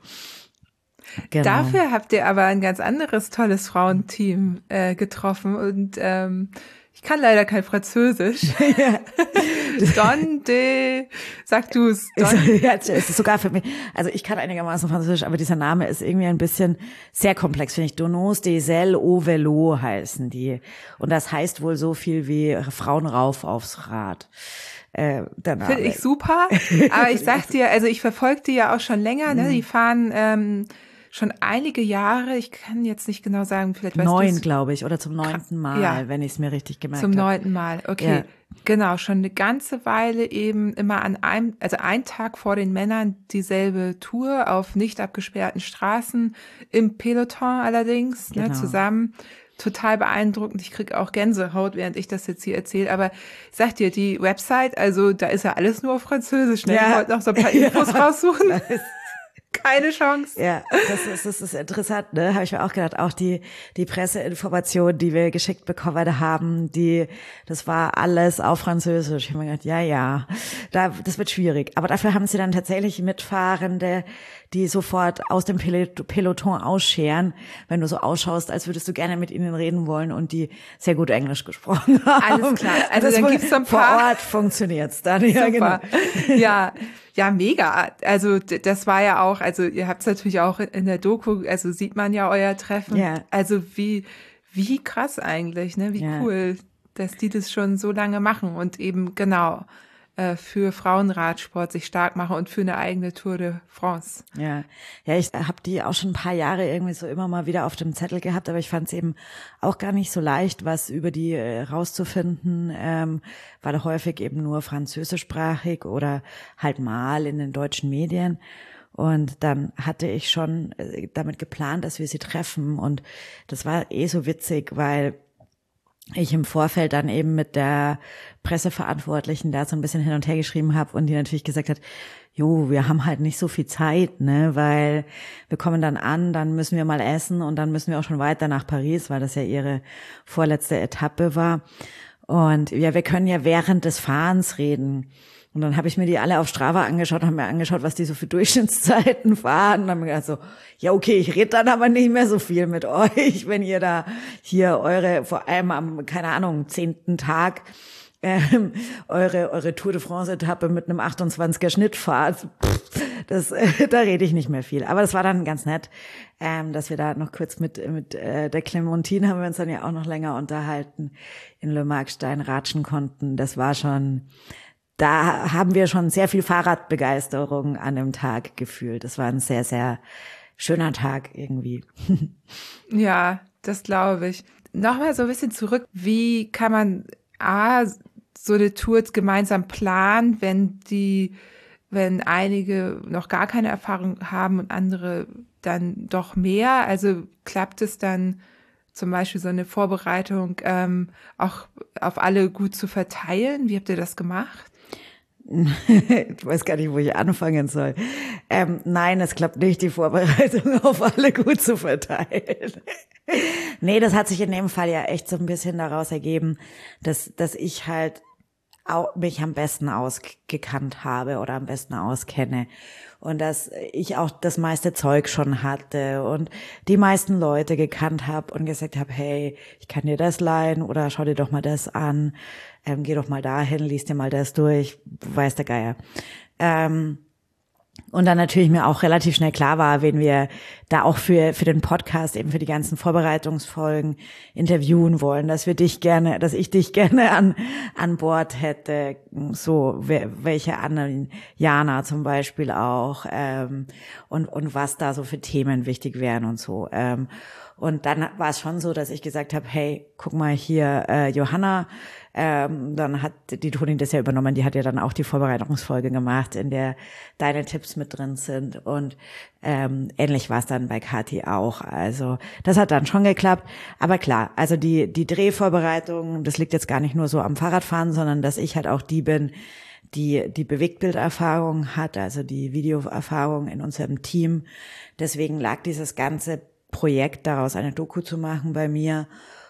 Genau. Dafür habt ihr aber ein ganz anderes tolles Frauenteam äh, getroffen und ähm, ich kann leider kein Französisch. Don de, sag du's. Don. Ja, es ist sogar für mich, also ich kann einigermaßen Französisch, aber dieser Name ist irgendwie ein bisschen sehr komplex, finde ich. Donos des ailes au vélo heißen die. Und das heißt wohl so viel wie Frauen rauf aufs Rad. Äh, Finde ich super. Aber ich sag dir, also ich verfolge die ja auch schon länger, ne? Die fahren ähm, schon einige Jahre, ich kann jetzt nicht genau sagen, vielleicht weißt Neun, glaube ich, oder zum neunten Mal, ja. wenn ich es mir richtig gemerkt habe. Zum neunten Mal, okay. Ja. Genau, schon eine ganze Weile eben immer an einem, also ein Tag vor den Männern dieselbe Tour auf nicht abgesperrten Straßen, im Peloton allerdings, ne, genau. ne, zusammen. Total beeindruckend. Ich krieg auch Gänsehaut, während ich das jetzt hier erzähle. Aber ich sag dir, die Website, also da ist ja alles nur auf Französisch. Ne? Ja. Ich wollte noch so ein paar Infos raussuchen. Keine Chance. Ja, das ist, das ist interessant, ne? Habe ich mir auch gedacht. Auch die, die Presseinformationen, die wir geschickt bekommen haben, die, das war alles auf Französisch. Ich habe mir gedacht, ja, ja, da, das wird schwierig. Aber dafür haben sie dann tatsächlich Mitfahrende, die sofort aus dem Peloton ausscheren, wenn du so ausschaust, als würdest du gerne mit ihnen reden wollen und die sehr gut Englisch gesprochen haben. Alles klar. Also dann gibt's ein paar. Vor Ort funktioniert's dann. Ja, Super. Genau. Ja, ja, mega. Also das war ja auch, also ihr habt es natürlich auch in der Doku, also sieht man ja euer Treffen. Ja. Also wie, wie krass eigentlich, ne? Wie ja. cool, dass die das schon so lange machen und eben genau äh, für Frauenradsport sich stark machen und für eine eigene Tour de France. Ja, ja, ich habe die auch schon ein paar Jahre irgendwie so immer mal wieder auf dem Zettel gehabt, aber ich fand es eben auch gar nicht so leicht, was über die äh, rauszufinden, ähm, weil häufig eben nur französischsprachig oder halt mal in den deutschen Medien. Und dann hatte ich schon äh, damit geplant, dass wir sie treffen. Und das war eh so witzig, weil ich im Vorfeld dann eben mit der Presseverantwortlichen da so ein bisschen hin und her geschrieben habe und die natürlich gesagt hat, jo, wir haben halt nicht so viel Zeit, ne, weil wir kommen dann an, dann müssen wir mal essen und dann müssen wir auch schon weiter nach Paris, weil das ja ihre vorletzte Etappe war. Und ja, wir können ja während des Fahrens reden. Und dann habe ich mir die alle auf Strava angeschaut, haben mir angeschaut, was die so für Durchschnittszeiten fahren. Und habe mir gedacht so, ja okay, ich rede dann aber nicht mehr so viel mit euch, wenn ihr da hier eure, vor allem am, keine Ahnung, zehnten Tag ähm, eure, eure Tour de France-Etappe mit einem 28er Schnitt fahrt. Das, äh, da rede ich nicht mehr viel. Aber das war dann ganz nett, ähm, dass wir da noch kurz mit, mit äh, der Clementine haben wir uns dann ja auch noch länger unterhalten, in Le Markstein ratschen konnten. Das war schon, da haben wir schon sehr viel Fahrradbegeisterung an dem Tag gefühlt. Das war ein sehr, sehr schöner Tag irgendwie. Ja, das glaube ich. Nochmal so ein bisschen zurück. Wie kann man A, so eine Tour gemeinsam planen, wenn die, wenn einige noch gar keine Erfahrung haben und andere dann doch mehr? Also klappt es dann zum Beispiel so eine Vorbereitung ähm, auch auf alle gut zu verteilen? Wie habt ihr das gemacht? Ich weiß gar nicht, wo ich anfangen soll. Ähm, nein, es klappt nicht, die Vorbereitung auf alle gut zu verteilen. nee, das hat sich in dem Fall ja echt so ein bisschen daraus ergeben, dass, dass ich halt mich am besten ausgekannt habe oder am besten auskenne und dass ich auch das meiste Zeug schon hatte und die meisten Leute gekannt habe und gesagt habe, hey, ich kann dir das leihen oder schau dir doch mal das an ähm, geh doch mal dahin, lies dir mal das durch, weiß der Geier. Ähm, und dann natürlich mir auch relativ schnell klar war, wen wir da auch für, für den Podcast, eben für die ganzen Vorbereitungsfolgen interviewen wollen, dass wir dich gerne, dass ich dich gerne an, an Bord hätte, so, welche anderen, Jana zum Beispiel auch, ähm, und, und was da so für Themen wichtig wären und so. Ähm, und dann war es schon so, dass ich gesagt habe, hey, guck mal hier, äh, Johanna, ähm, dann hat die Tonin das ja übernommen, die hat ja dann auch die Vorbereitungsfolge gemacht, in der deine Tipps mit drin sind. Und ähm, ähnlich war es dann bei Kati auch. Also das hat dann schon geklappt. Aber klar, also die, die Drehvorbereitung, das liegt jetzt gar nicht nur so am Fahrradfahren, sondern dass ich halt auch die bin, die die Bewegtbilderfahrung hat, also die Videoerfahrung in unserem Team. Deswegen lag dieses ganze Projekt daraus, eine Doku zu machen bei mir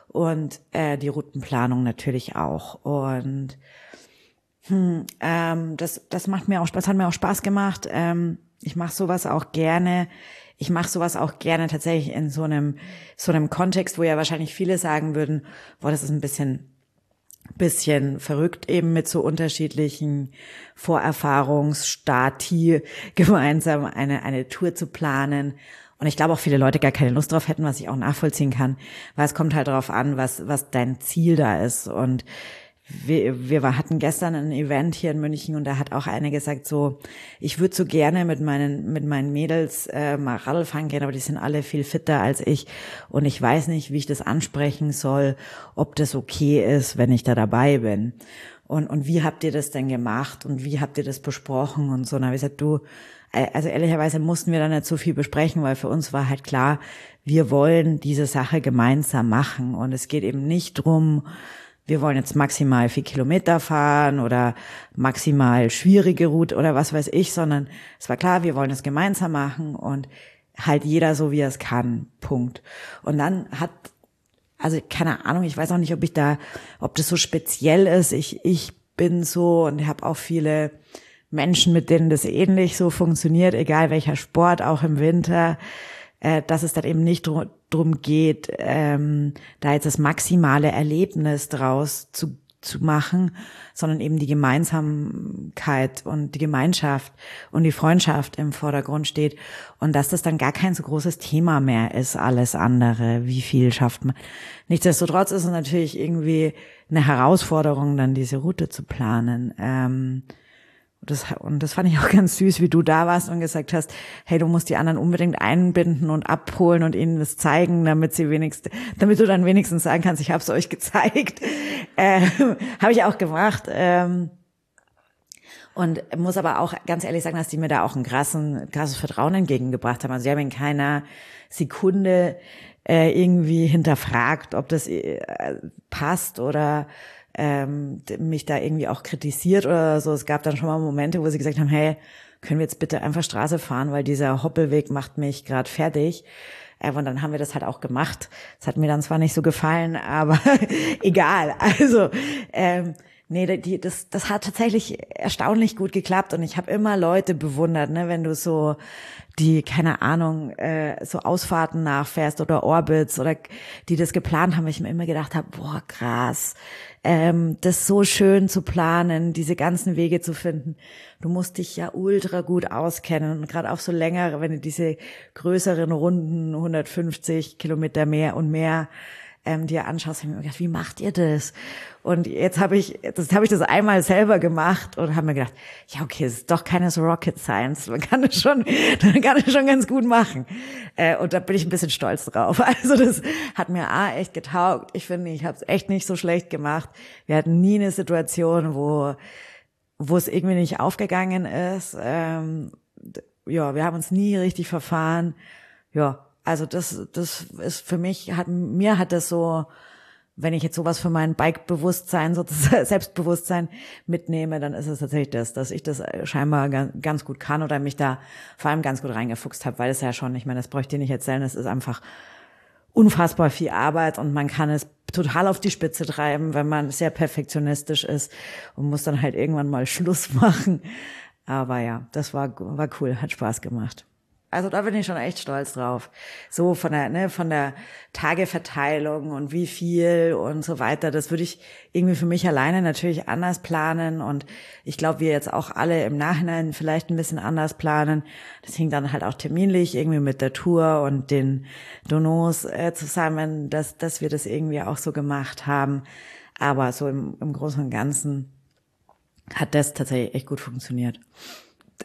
und äh, die Routenplanung natürlich auch. Und hm, ähm, das, das macht mir auch Spaß, hat mir auch Spaß gemacht. Ähm, ich mache sowas auch gerne ich mache sowas auch gerne tatsächlich in so einem, so einem Kontext, wo ja wahrscheinlich viele sagen würden, boah, das ist ein bisschen bisschen verrückt eben mit so unterschiedlichen Vorerfahrungsstati gemeinsam eine, eine Tour zu planen. Und ich glaube auch viele Leute gar keine Lust drauf hätten, was ich auch nachvollziehen kann, weil es kommt halt darauf an, was, was dein Ziel da ist. Und wir, wir hatten gestern ein Event hier in München und da hat auch eine gesagt so, ich würde so gerne mit meinen mit meinen Mädels äh, mal Radl fahren gehen, aber die sind alle viel fitter als ich und ich weiß nicht, wie ich das ansprechen soll, ob das okay ist, wenn ich da dabei bin. Und und wie habt ihr das denn gemacht und wie habt ihr das besprochen und so? Und dann habe ich gesagt, du, äh, also ehrlicherweise mussten wir da nicht so viel besprechen, weil für uns war halt klar, wir wollen diese Sache gemeinsam machen und es geht eben nicht drum wir wollen jetzt maximal vier Kilometer fahren oder maximal schwierige Route oder was weiß ich, sondern es war klar, wir wollen es gemeinsam machen und halt jeder so, wie er es kann. Punkt. Und dann hat, also keine Ahnung, ich weiß auch nicht, ob ich da, ob das so speziell ist. Ich, ich bin so und habe auch viele Menschen, mit denen das ähnlich so funktioniert, egal welcher Sport, auch im Winter äh, dass es dann eben nicht dr drum geht, ähm, da jetzt das maximale Erlebnis draus zu, zu machen, sondern eben die Gemeinsamkeit und die Gemeinschaft und die Freundschaft im Vordergrund steht und dass das dann gar kein so großes Thema mehr ist, alles andere, wie viel schafft man. Nichtsdestotrotz ist es natürlich irgendwie eine Herausforderung, dann diese Route zu planen. Ähm, das, und das fand ich auch ganz süß, wie du da warst und gesagt hast, hey, du musst die anderen unbedingt einbinden und abholen und ihnen das zeigen, damit sie wenigstens, damit du dann wenigstens sagen kannst, ich habe es euch gezeigt. Ähm, habe ich auch gemacht. Ähm, und muss aber auch ganz ehrlich sagen, dass die mir da auch ein krassen, krasses Vertrauen entgegengebracht haben. Also sie haben in keiner Sekunde äh, irgendwie hinterfragt, ob das äh, passt oder ähm, mich da irgendwie auch kritisiert oder so. Es gab dann schon mal Momente, wo sie gesagt haben, hey, können wir jetzt bitte einfach Straße fahren, weil dieser Hoppelweg macht mich gerade fertig. Äh, und dann haben wir das halt auch gemacht. Das hat mir dann zwar nicht so gefallen, aber egal. Also ähm, nee, die, das, das hat tatsächlich erstaunlich gut geklappt und ich habe immer Leute bewundert, ne, wenn du so die, keine Ahnung, äh, so Ausfahrten nachfährst oder Orbits oder die das geplant haben, ich mir immer gedacht habe, boah, krass, ähm, das so schön zu planen, diese ganzen Wege zu finden. Du musst dich ja ultra gut auskennen und gerade auch so längere, wenn du diese größeren Runden, 150 Kilometer mehr und mehr ähm, dir anschaust, habe ich mir gedacht, wie macht ihr das? Und jetzt habe ich, das habe ich das einmal selber gemacht und habe mir gedacht, ja okay, es ist doch keine so Rocket Science, man kann es schon, man kann es schon ganz gut machen. Äh, und da bin ich ein bisschen stolz drauf. Also das hat mir a echt getaugt. Ich finde, ich habe es echt nicht so schlecht gemacht. Wir hatten nie eine Situation, wo wo es irgendwie nicht aufgegangen ist. Ähm, ja, wir haben uns nie richtig verfahren. Ja, also das, das ist für mich, hat, mir hat das so, wenn ich jetzt sowas für mein Bike-Bewusstsein, sozusagen Selbstbewusstsein mitnehme, dann ist es tatsächlich das, dass ich das scheinbar ganz gut kann oder mich da vor allem ganz gut reingefuchst habe, weil es ja schon, ich meine, das bräuchte ich dir nicht erzählen, es ist einfach unfassbar viel Arbeit und man kann es total auf die Spitze treiben, wenn man sehr perfektionistisch ist und muss dann halt irgendwann mal Schluss machen. Aber ja, das war, war cool, hat Spaß gemacht. Also da bin ich schon echt stolz drauf. So von der, ne, von der Tageverteilung und wie viel und so weiter. Das würde ich irgendwie für mich alleine natürlich anders planen. Und ich glaube, wir jetzt auch alle im Nachhinein vielleicht ein bisschen anders planen. Das hing dann halt auch terminlich irgendwie mit der Tour und den Donos äh, zusammen, dass, dass wir das irgendwie auch so gemacht haben. Aber so im, im Großen und Ganzen hat das tatsächlich echt gut funktioniert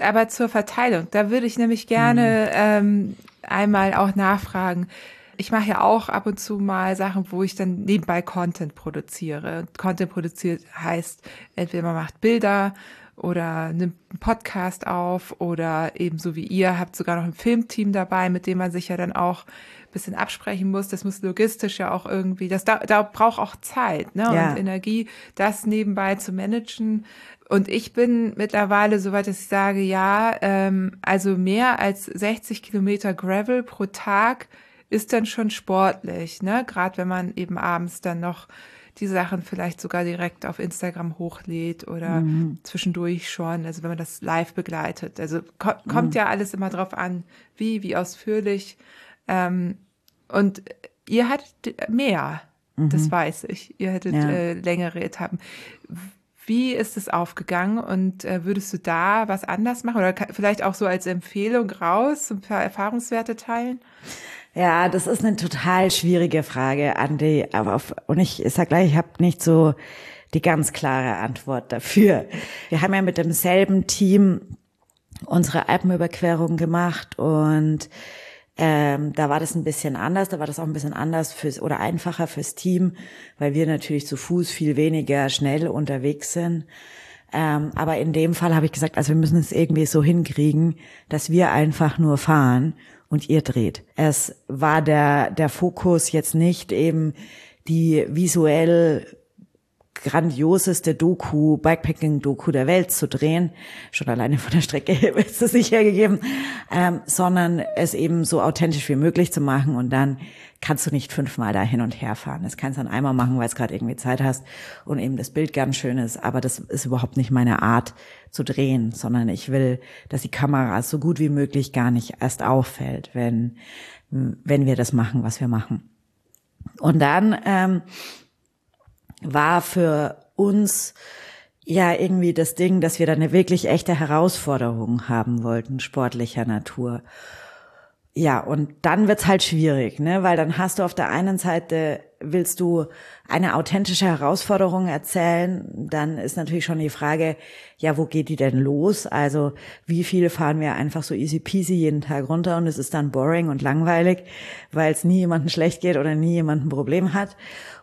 aber zur Verteilung, da würde ich nämlich gerne ähm, einmal auch nachfragen. Ich mache ja auch ab und zu mal Sachen, wo ich dann nebenbei Content produziere. Content produziert heißt, entweder man macht Bilder oder nimmt einen Podcast auf oder ebenso wie ihr habt sogar noch ein Filmteam dabei, mit dem man sich ja dann auch ein bisschen absprechen muss. Das muss logistisch ja auch irgendwie, das da, da braucht auch Zeit ne? Ja. und Energie, das nebenbei zu managen. Und ich bin mittlerweile so weit, dass ich sage, ja, ähm, also mehr als 60 Kilometer Gravel pro Tag ist dann schon sportlich, ne? Gerade wenn man eben abends dann noch die Sachen vielleicht sogar direkt auf Instagram hochlädt oder mhm. zwischendurch schon, also wenn man das live begleitet. Also ko kommt mhm. ja alles immer drauf an, wie, wie ausführlich. Ähm, und ihr hattet mehr, mhm. das weiß ich. Ihr hättet ja. äh, längere Etappen. Wie ist es aufgegangen und äh, würdest du da was anders machen oder vielleicht auch so als Empfehlung raus, ein paar Erfahrungswerte teilen? Ja, das ist eine total schwierige Frage, Andi. Aber auf, und ich sag gleich, ich habe nicht so die ganz klare Antwort dafür. Wir haben ja mit demselben Team unsere Alpenüberquerung gemacht und ähm, da war das ein bisschen anders, da war das auch ein bisschen anders fürs oder einfacher fürs Team, weil wir natürlich zu Fuß viel weniger schnell unterwegs sind. Ähm, aber in dem Fall habe ich gesagt, also wir müssen es irgendwie so hinkriegen, dass wir einfach nur fahren und ihr dreht. Es war der, der Fokus jetzt nicht eben die visuell grandioseste Doku, Bikepacking-Doku der Welt zu drehen, schon alleine von der Strecke ist es nicht hergegeben, ähm, sondern es eben so authentisch wie möglich zu machen und dann kannst du nicht fünfmal da hin und her fahren. Das kannst du dann einmal machen, weil es gerade irgendwie Zeit hast und eben das Bild ganz schön ist, aber das ist überhaupt nicht meine Art zu drehen, sondern ich will, dass die Kamera so gut wie möglich gar nicht erst auffällt, wenn, wenn wir das machen, was wir machen. Und dann ähm, war für uns ja irgendwie das Ding, dass wir da eine wirklich echte Herausforderung haben wollten, sportlicher Natur. Ja, und dann wird's halt schwierig, ne? Weil dann hast du auf der einen Seite willst du eine authentische Herausforderung erzählen, dann ist natürlich schon die Frage, ja, wo geht die denn los? Also, wie viel fahren wir einfach so easy peasy jeden Tag runter und es ist dann boring und langweilig, weil es nie jemandem schlecht geht oder nie jemand ein Problem hat?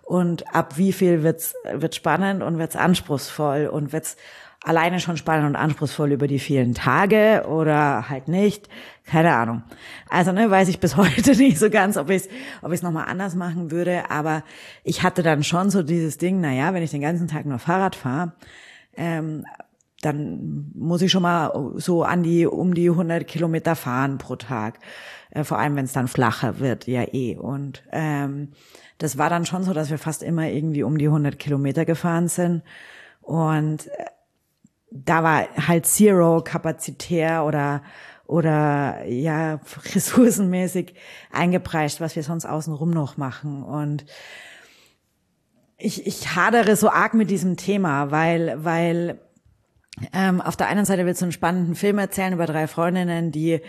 Und ab wie viel wird's, wird's spannend und wird's anspruchsvoll und wird's alleine schon spannend und anspruchsvoll über die vielen Tage oder halt nicht. Keine Ahnung. Also ne, weiß ich bis heute nicht so ganz, ob ich es ob ich's nochmal anders machen würde. Aber ich hatte dann schon so dieses Ding, na ja, wenn ich den ganzen Tag nur Fahrrad fahre, ähm, dann muss ich schon mal so an die, um die 100 Kilometer fahren pro Tag. Äh, vor allem, wenn es dann flacher wird, ja eh. Und ähm, das war dann schon so, dass wir fast immer irgendwie um die 100 Kilometer gefahren sind. Und äh, da war halt Zero kapazitär oder oder ja ressourcenmäßig eingepreist, was wir sonst außenrum noch machen und ich, ich hadere so arg mit diesem Thema, weil weil ähm, auf der einen Seite willst du einen spannenden Film erzählen über drei Freundinnen, die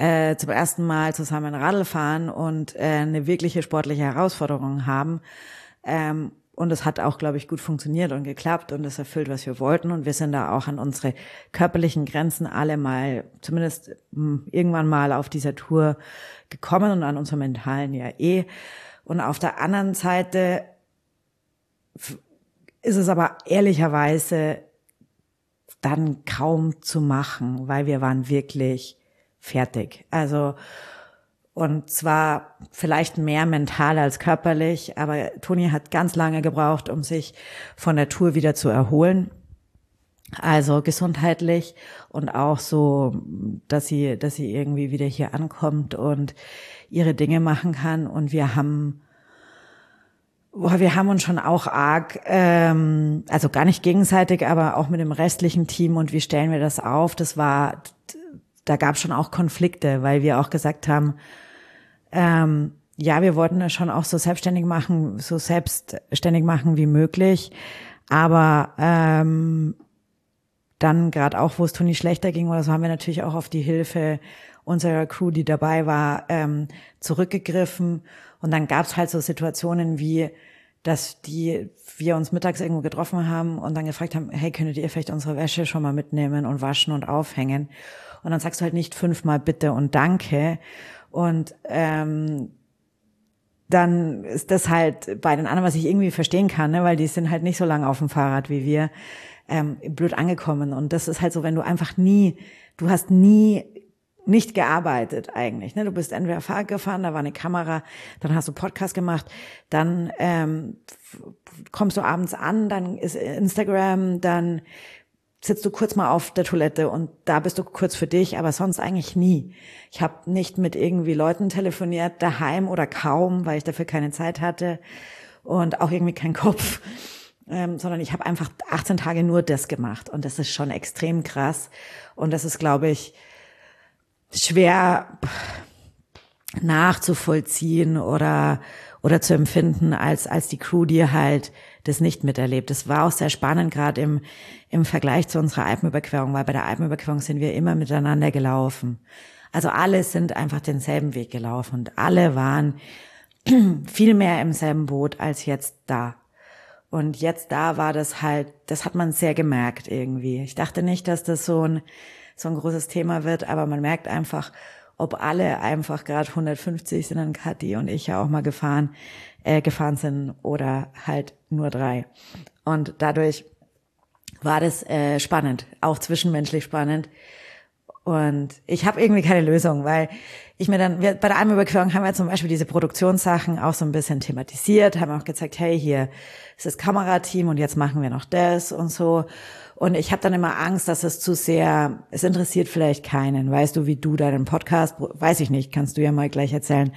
äh, zum ersten Mal zusammen Radl fahren und äh, eine wirkliche sportliche Herausforderung haben. Ähm, und es hat auch, glaube ich, gut funktioniert und geklappt und es erfüllt, was wir wollten. Und wir sind da auch an unsere körperlichen Grenzen alle mal, zumindest hm, irgendwann mal auf dieser Tour gekommen und an unserem mentalen ja eh. Und auf der anderen Seite ist es aber ehrlicherweise dann kaum zu machen, weil wir waren wirklich fertig. Also und zwar vielleicht mehr mental als körperlich, aber Toni hat ganz lange gebraucht, um sich von der Tour wieder zu erholen. Also gesundheitlich und auch so, dass sie, dass sie irgendwie wieder hier ankommt und ihre Dinge machen kann. Und wir haben, boah, wir haben uns schon auch arg, ähm, also gar nicht gegenseitig, aber auch mit dem restlichen Team und wie stellen wir das auf? Das war, da gab es schon auch Konflikte, weil wir auch gesagt haben, ähm, ja, wir wollten es schon auch so selbstständig machen, so selbstständig machen wie möglich. Aber ähm, dann gerade auch, wo es Toni schlechter ging oder so, haben wir natürlich auch auf die Hilfe unserer Crew, die dabei war, ähm, zurückgegriffen. Und dann gab es halt so Situationen wie, dass die wir uns mittags irgendwo getroffen haben und dann gefragt haben, hey, könntet ihr vielleicht unsere Wäsche schon mal mitnehmen und waschen und aufhängen? Und dann sagst du halt nicht fünfmal bitte und danke. Und ähm, dann ist das halt bei den anderen, was ich irgendwie verstehen kann, ne, weil die sind halt nicht so lange auf dem Fahrrad wie wir, ähm, blöd angekommen. Und das ist halt so, wenn du einfach nie, du hast nie nicht gearbeitet eigentlich. Ne? Du bist entweder Fahrrad gefahren, da war eine Kamera, dann hast du Podcast gemacht, dann ähm, kommst du abends an, dann ist Instagram, dann sitzt du kurz mal auf der Toilette und da bist du kurz für dich, aber sonst eigentlich nie. Ich habe nicht mit irgendwie Leuten telefoniert, daheim oder kaum, weil ich dafür keine Zeit hatte und auch irgendwie keinen Kopf, ähm, sondern ich habe einfach 18 Tage nur das gemacht und das ist schon extrem krass und das ist, glaube ich, schwer nachzuvollziehen oder oder zu empfinden als als die Crew, die halt das nicht miterlebt. Das war auch sehr spannend, gerade im, im Vergleich zu unserer Alpenüberquerung, weil bei der Alpenüberquerung sind wir immer miteinander gelaufen. Also alle sind einfach denselben Weg gelaufen und alle waren viel mehr im selben Boot als jetzt da. Und jetzt da war das halt, das hat man sehr gemerkt irgendwie. Ich dachte nicht, dass das so ein, so ein großes Thema wird, aber man merkt einfach, ob alle einfach gerade 150 sind, dann Kathi und ich ja auch mal gefahren, äh, gefahren sind oder halt nur drei. Und dadurch war das äh, spannend, auch zwischenmenschlich spannend. Und ich habe irgendwie keine Lösung, weil ich mir dann, wir, bei der Almüberquerung haben wir zum Beispiel diese Produktionssachen auch so ein bisschen thematisiert, haben auch gezeigt, hey, hier ist das Kamerateam und jetzt machen wir noch das und so. Und ich habe dann immer Angst, dass es zu sehr, es interessiert vielleicht keinen. Weißt du, wie du deinen Podcast, weiß ich nicht, kannst du ja mal gleich erzählen,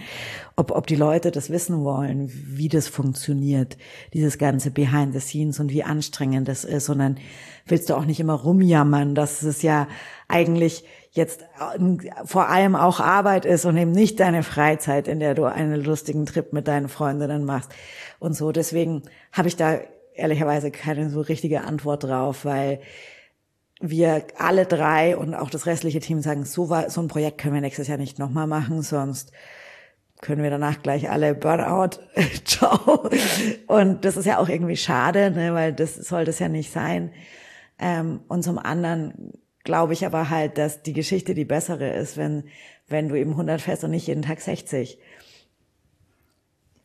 ob, ob die Leute das wissen wollen, wie das funktioniert, dieses ganze Behind the Scenes und wie anstrengend das ist. Und dann willst du auch nicht immer rumjammern, dass es ja eigentlich jetzt vor allem auch Arbeit ist und eben nicht deine Freizeit, in der du einen lustigen Trip mit deinen Freundinnen machst und so. Deswegen habe ich da ehrlicherweise keine so richtige Antwort drauf, weil wir alle drei und auch das restliche Team sagen, so, war, so ein Projekt können wir nächstes Jahr nicht nochmal machen, sonst können wir danach gleich alle Burnout, ciao. Und das ist ja auch irgendwie schade, ne, weil das soll das ja nicht sein. Ähm, und zum anderen glaube ich aber halt, dass die Geschichte die bessere ist, wenn, wenn du eben 100 fährst und nicht jeden Tag 60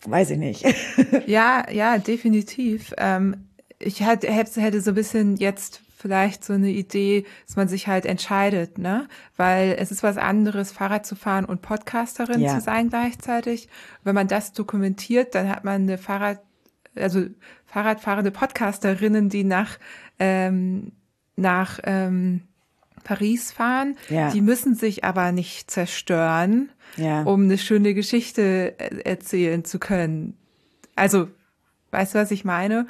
weiß ich nicht. ja, ja, definitiv. Ähm, ich hätte, hätte so ein bisschen jetzt vielleicht so eine Idee, dass man sich halt entscheidet, ne? Weil es ist was anderes, Fahrrad zu fahren und Podcasterin ja. zu sein gleichzeitig. Wenn man das dokumentiert, dann hat man eine Fahrrad, also Fahrradfahrende Podcasterinnen, die nach ähm, nach ähm, Paris fahren. Ja. Die müssen sich aber nicht zerstören, ja. um eine schöne Geschichte äh, erzählen zu können. Also, weißt du, was ich meine?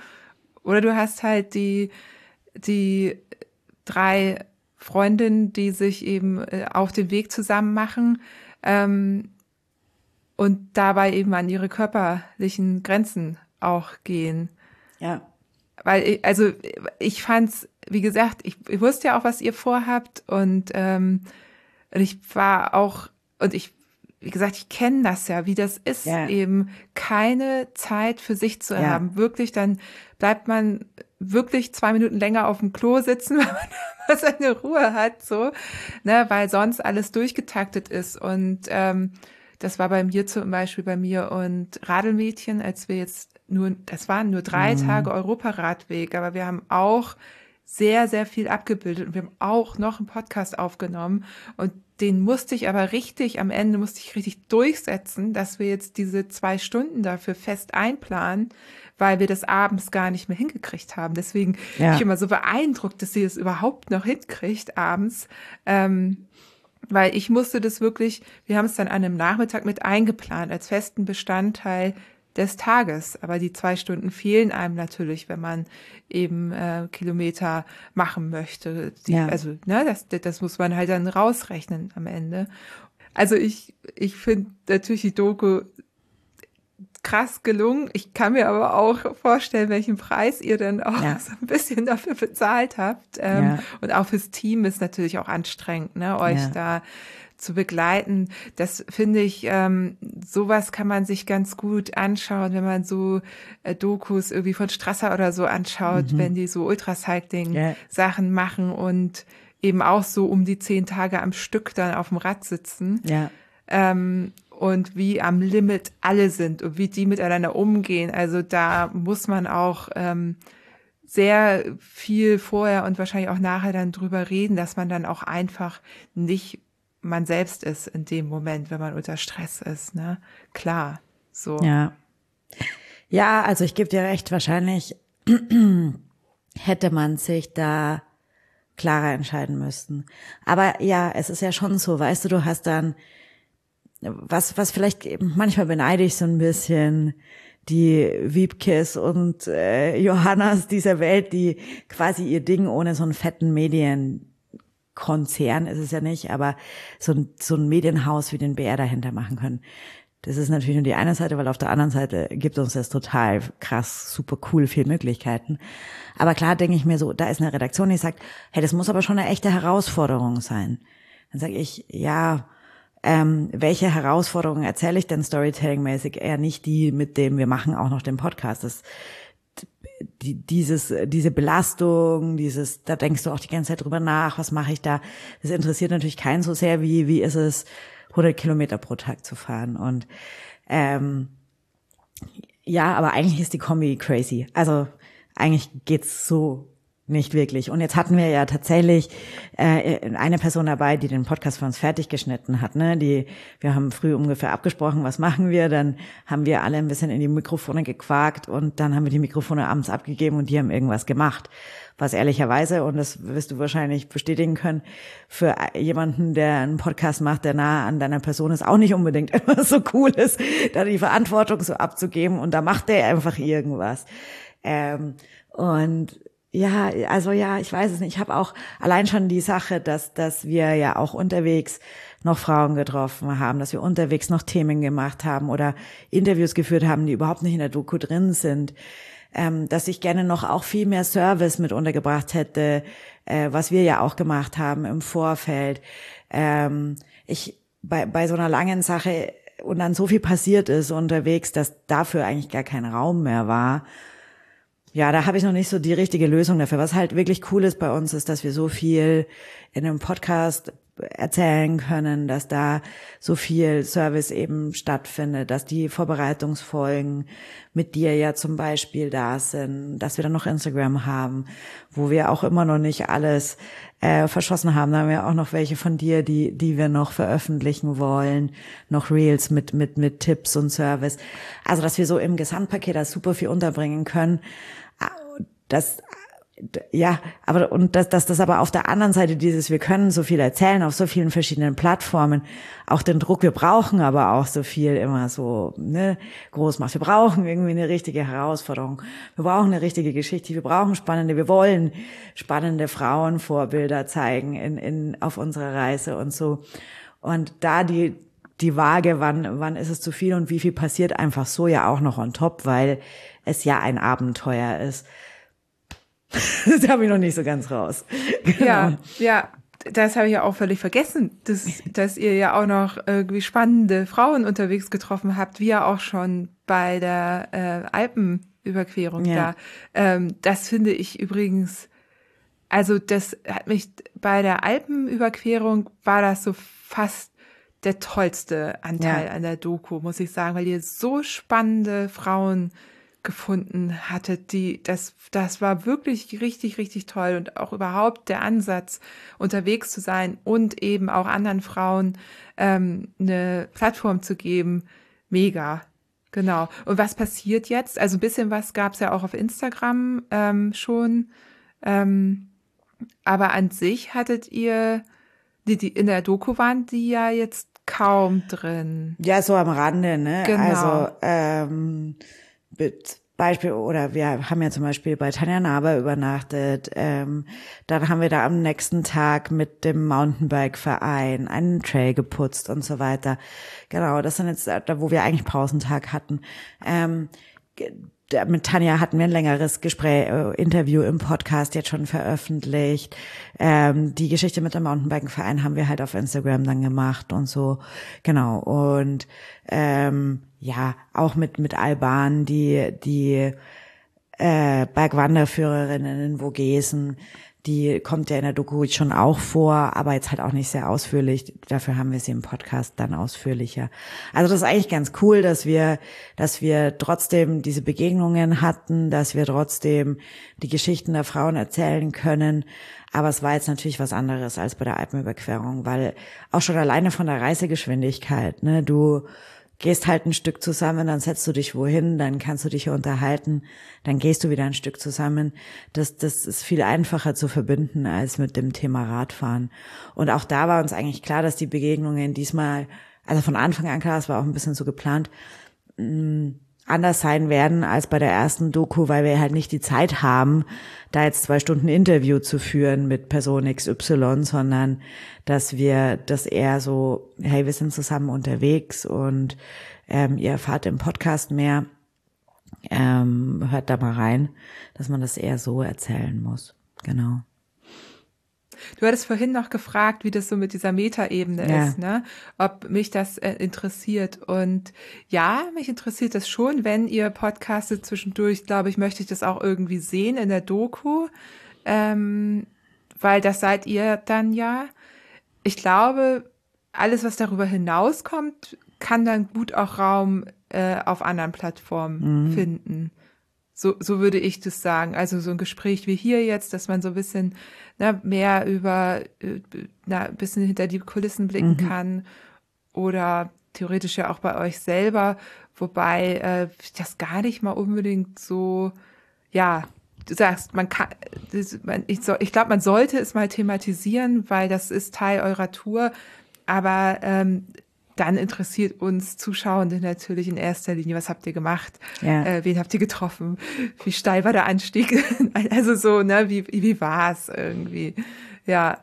Oder du hast halt die, die drei Freundinnen, die sich eben äh, auf den Weg zusammen machen ähm, und dabei eben an ihre körperlichen Grenzen auch gehen. Ja. Weil, ich, also ich fand's wie gesagt, ich, ich wusste ja auch, was ihr vorhabt und ähm, ich war auch, und ich, wie gesagt, ich kenne das ja, wie das ist, ja. eben keine Zeit für sich zu ja. haben. Wirklich, dann bleibt man wirklich zwei Minuten länger auf dem Klo sitzen, weil man seine Ruhe hat, so, ne, weil sonst alles durchgetaktet ist. Und ähm, das war bei mir zum Beispiel bei mir und Radelmädchen, als wir jetzt nur, das waren nur drei mhm. Tage Europaradweg, aber wir haben auch sehr, sehr viel abgebildet und wir haben auch noch einen Podcast aufgenommen und den musste ich aber richtig, am Ende musste ich richtig durchsetzen, dass wir jetzt diese zwei Stunden dafür fest einplanen, weil wir das abends gar nicht mehr hingekriegt haben. Deswegen ja. bin ich immer so beeindruckt, dass sie es überhaupt noch hinkriegt abends. Ähm, weil ich musste das wirklich, wir haben es dann an einem Nachmittag mit eingeplant als festen Bestandteil des Tages. Aber die zwei Stunden fehlen einem natürlich, wenn man eben äh, Kilometer machen möchte. Die, ja. Also, ne, das, das muss man halt dann rausrechnen am Ende. Also ich, ich finde natürlich die Doku krass gelungen. Ich kann mir aber auch vorstellen, welchen Preis ihr dann auch ja. so ein bisschen dafür bezahlt habt. Ähm, ja. Und auch fürs Team ist natürlich auch anstrengend, ne, euch da zu begleiten. Das finde ich, ähm, sowas kann man sich ganz gut anschauen, wenn man so äh, Dokus irgendwie von Strasser oder so anschaut, mhm. wenn die so Ultracycling-Sachen yeah. machen und eben auch so um die zehn Tage am Stück dann auf dem Rad sitzen. Ja. Ähm, und wie am Limit alle sind und wie die miteinander umgehen. Also da muss man auch ähm, sehr viel vorher und wahrscheinlich auch nachher dann drüber reden, dass man dann auch einfach nicht man selbst ist in dem Moment, wenn man unter Stress ist, ne? Klar, so. Ja. Ja, also ich gebe dir recht, wahrscheinlich hätte man sich da klarer entscheiden müssten. Aber ja, es ist ja schon so, weißt du, du hast dann, was, was vielleicht manchmal beneide ich so ein bisschen, die Wiebkes und äh, Johannas dieser Welt, die quasi ihr Ding ohne so einen fetten Medienkonzern ist es ja nicht, aber so ein, so ein Medienhaus wie den BR dahinter machen können. Das ist natürlich nur die eine Seite, weil auf der anderen Seite gibt uns das total krass, super cool, viel Möglichkeiten. Aber klar denke ich mir so, da ist eine Redaktion, die sagt, hey, das muss aber schon eine echte Herausforderung sein. Dann sage ich, ja, ähm, welche Herausforderungen erzähle ich denn Storytelling-mäßig? Eher nicht die, mit dem wir machen auch noch den Podcast. Das, die, dieses, diese Belastung, dieses, da denkst du auch die ganze Zeit drüber nach, was mache ich da? Das interessiert natürlich keinen so sehr, wie, wie ist es, 100 Kilometer pro Tag zu fahren. Und ähm, ja, aber eigentlich ist die Kombi crazy. Also eigentlich geht's so nicht wirklich. Und jetzt hatten wir ja tatsächlich äh, eine Person dabei, die den Podcast für uns fertig geschnitten hat. Ne? Die, wir haben früh ungefähr abgesprochen, was machen wir. Dann haben wir alle ein bisschen in die Mikrofone gequakt und dann haben wir die Mikrofone abends abgegeben und die haben irgendwas gemacht was ehrlicherweise, und das wirst du wahrscheinlich bestätigen können, für jemanden, der einen Podcast macht, der nah an deiner Person ist, auch nicht unbedingt immer so cool ist, da die Verantwortung so abzugeben und da macht der einfach irgendwas. Ähm, und ja, also ja, ich weiß es nicht. Ich habe auch allein schon die Sache, dass, dass wir ja auch unterwegs noch Frauen getroffen haben, dass wir unterwegs noch Themen gemacht haben oder Interviews geführt haben, die überhaupt nicht in der Doku drin sind ähm, dass ich gerne noch auch viel mehr Service mit untergebracht hätte, äh, was wir ja auch gemacht haben im Vorfeld. Ähm, ich bei, bei so einer langen Sache und dann so viel passiert ist unterwegs, dass dafür eigentlich gar kein Raum mehr war. Ja, da habe ich noch nicht so die richtige Lösung dafür. Was halt wirklich cool ist bei uns, ist, dass wir so viel in einem Podcast erzählen können, dass da so viel Service eben stattfindet, dass die Vorbereitungsfolgen mit dir ja zum Beispiel da sind, dass wir dann noch Instagram haben, wo wir auch immer noch nicht alles äh, verschossen haben. Da haben wir auch noch welche von dir, die, die wir noch veröffentlichen wollen, noch Reels mit, mit, mit Tipps und Service. Also, dass wir so im Gesamtpaket da super viel unterbringen können. Ah, das ja, aber und dass, dass das aber auf der anderen Seite dieses, wir können so viel erzählen auf so vielen verschiedenen Plattformen, auch den Druck, wir brauchen aber auch so viel immer so ne, groß macht. Wir brauchen irgendwie eine richtige Herausforderung. Wir brauchen eine richtige Geschichte. Wir brauchen spannende, wir wollen spannende Frauenvorbilder zeigen in, in, auf unserer Reise und so. Und da die, die Waage, wann, wann ist es zu viel und wie viel passiert einfach so ja auch noch on top, weil es ja ein Abenteuer ist das habe ich noch nicht so ganz raus. Genau. Ja, ja, das habe ich ja auch völlig vergessen, dass, dass ihr ja auch noch irgendwie spannende Frauen unterwegs getroffen habt, wie ja auch schon bei der äh, Alpenüberquerung ja. da. Ähm, das finde ich übrigens, also das hat mich bei der Alpenüberquerung war das so fast der tollste Anteil ja. an der Doku, muss ich sagen, weil ihr so spannende Frauen gefunden hattet, die, das, das war wirklich richtig, richtig toll und auch überhaupt der Ansatz, unterwegs zu sein und eben auch anderen Frauen ähm, eine Plattform zu geben, mega. Genau. Und was passiert jetzt? Also ein bisschen was gab es ja auch auf Instagram ähm, schon. Ähm, aber an sich hattet ihr, die, die in der Doku waren die ja jetzt kaum drin. Ja, so am Rande, ne? Genau. Also ähm, Beispiel, oder wir haben ja zum Beispiel bei Tanja Naber übernachtet. Ähm, dann haben wir da am nächsten Tag mit dem Mountainbike-Verein einen Trail geputzt und so weiter. Genau, das sind jetzt da, wo wir eigentlich Pausentag hatten. Ähm, mit Tanja hatten wir ein längeres Gespräch, äh, Interview im Podcast jetzt schon veröffentlicht. Ähm, die Geschichte mit dem Mountainbiken-Verein haben wir halt auf Instagram dann gemacht und so. Genau. Und ähm, ja, auch mit, mit Alban, die, die äh, Bergwanderführerinnen in Vogesen, die kommt ja in der Doku schon auch vor, aber jetzt halt auch nicht sehr ausführlich. Dafür haben wir sie im Podcast dann ausführlicher. Also das ist eigentlich ganz cool, dass wir, dass wir trotzdem diese Begegnungen hatten, dass wir trotzdem die Geschichten der Frauen erzählen können. Aber es war jetzt natürlich was anderes als bei der Alpenüberquerung, weil auch schon alleine von der Reisegeschwindigkeit, ne, du, gehst halt ein Stück zusammen, dann setzt du dich wohin, dann kannst du dich unterhalten, dann gehst du wieder ein Stück zusammen. Das, das ist viel einfacher zu verbinden als mit dem Thema Radfahren. Und auch da war uns eigentlich klar, dass die Begegnungen diesmal, also von Anfang an klar, es war auch ein bisschen so geplant, mh, mm, anders sein werden als bei der ersten Doku, weil wir halt nicht die Zeit haben, da jetzt zwei Stunden Interview zu führen mit Person XY, sondern dass wir das eher so, hey, wir sind zusammen unterwegs und ähm, ihr erfahrt im Podcast mehr. Ähm, hört da mal rein, dass man das eher so erzählen muss. Genau. Du hattest vorhin noch gefragt, wie das so mit dieser Metaebene ja. ist, ne? Ob mich das äh, interessiert. Und ja, mich interessiert das schon, wenn ihr podcastet zwischendurch, glaube ich, möchte ich das auch irgendwie sehen in der Doku. Ähm, weil das seid ihr dann ja. Ich glaube, alles, was darüber hinauskommt, kann dann gut auch Raum äh, auf anderen Plattformen mhm. finden. So, so würde ich das sagen. Also so ein Gespräch wie hier jetzt, dass man so ein bisschen na, mehr über, äh, na, ein bisschen hinter die Kulissen blicken mhm. kann oder theoretisch ja auch bei euch selber, wobei äh, das gar nicht mal unbedingt so, ja, du sagst, man kann, ich, so, ich glaube, man sollte es mal thematisieren, weil das ist Teil eurer Tour, aber ähm, dann interessiert uns Zuschauende natürlich in erster Linie, was habt ihr gemacht? Ja. Äh, wen habt ihr getroffen? Wie steil war der Anstieg? also so, ne, wie, wie war's irgendwie? Ja.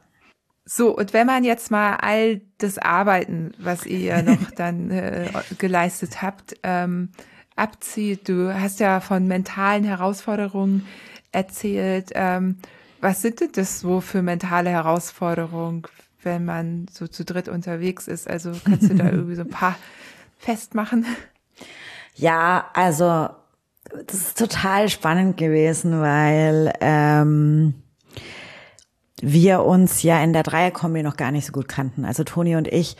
So, und wenn man jetzt mal all das Arbeiten, was ihr noch dann äh, geleistet habt, ähm, abzieht, du hast ja von mentalen Herausforderungen erzählt. Ähm, was sind denn das so für mentale Herausforderungen? Wenn man so zu dritt unterwegs ist? Also kannst du da irgendwie so ein paar festmachen? Ja, also das ist total spannend gewesen, weil ähm, wir uns ja in der Dreierkombi noch gar nicht so gut kannten. Also Toni und ich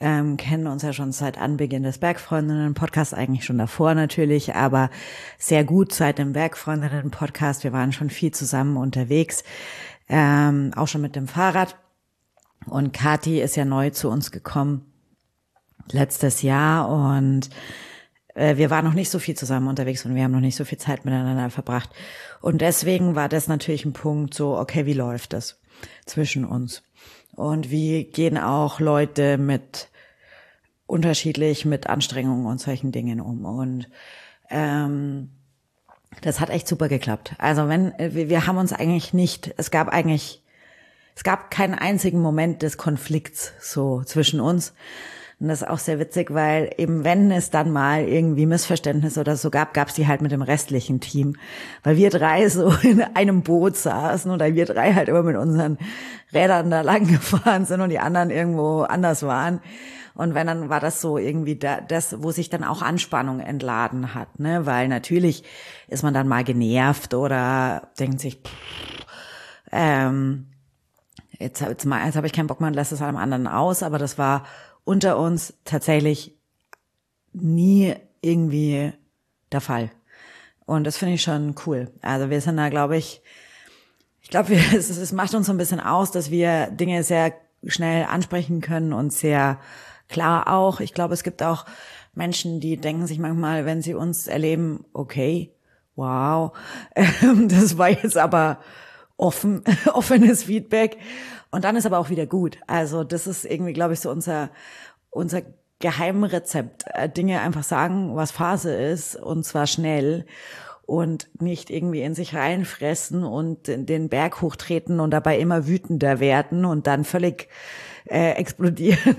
ähm, kennen uns ja schon seit Anbeginn des Bergfreundinnen-Podcasts, eigentlich schon davor natürlich, aber sehr gut seit dem Bergfreundinnen-Podcast. Wir waren schon viel zusammen unterwegs, ähm, auch schon mit dem Fahrrad. Und Kati ist ja neu zu uns gekommen letztes Jahr und äh, wir waren noch nicht so viel zusammen unterwegs und wir haben noch nicht so viel Zeit miteinander verbracht. Und deswegen war das natürlich ein Punkt so, okay, wie läuft das zwischen uns? Und wie gehen auch Leute mit unterschiedlich mit Anstrengungen und solchen Dingen um? Und ähm, das hat echt super geklappt. Also wenn wir haben uns eigentlich nicht, es gab eigentlich es gab keinen einzigen Moment des Konflikts so zwischen uns. Und das ist auch sehr witzig, weil eben wenn es dann mal irgendwie Missverständnisse oder so gab, gab es die halt mit dem restlichen Team. Weil wir drei so in einem Boot saßen oder wir drei halt immer mit unseren Rädern da lang gefahren sind und die anderen irgendwo anders waren. Und wenn dann war das so irgendwie da, das, wo sich dann auch Anspannung entladen hat, ne? Weil natürlich ist man dann mal genervt oder denkt sich, pff, ähm, jetzt, jetzt, jetzt habe ich keinen Bock mehr und lasse es einem anderen aus, aber das war unter uns tatsächlich nie irgendwie der Fall. Und das finde ich schon cool. Also wir sind da, glaube ich, ich glaube, es, es macht uns so ein bisschen aus, dass wir Dinge sehr schnell ansprechen können und sehr klar auch. Ich glaube, es gibt auch Menschen, die denken sich manchmal, wenn sie uns erleben, okay, wow, das war jetzt aber offen, offenes Feedback. Und dann ist aber auch wieder gut. Also das ist irgendwie, glaube ich, so unser, unser Geheimrezept. Äh, Dinge einfach sagen, was Phase ist, und zwar schnell und nicht irgendwie in sich reinfressen und den Berg hochtreten und dabei immer wütender werden und dann völlig äh, explodieren,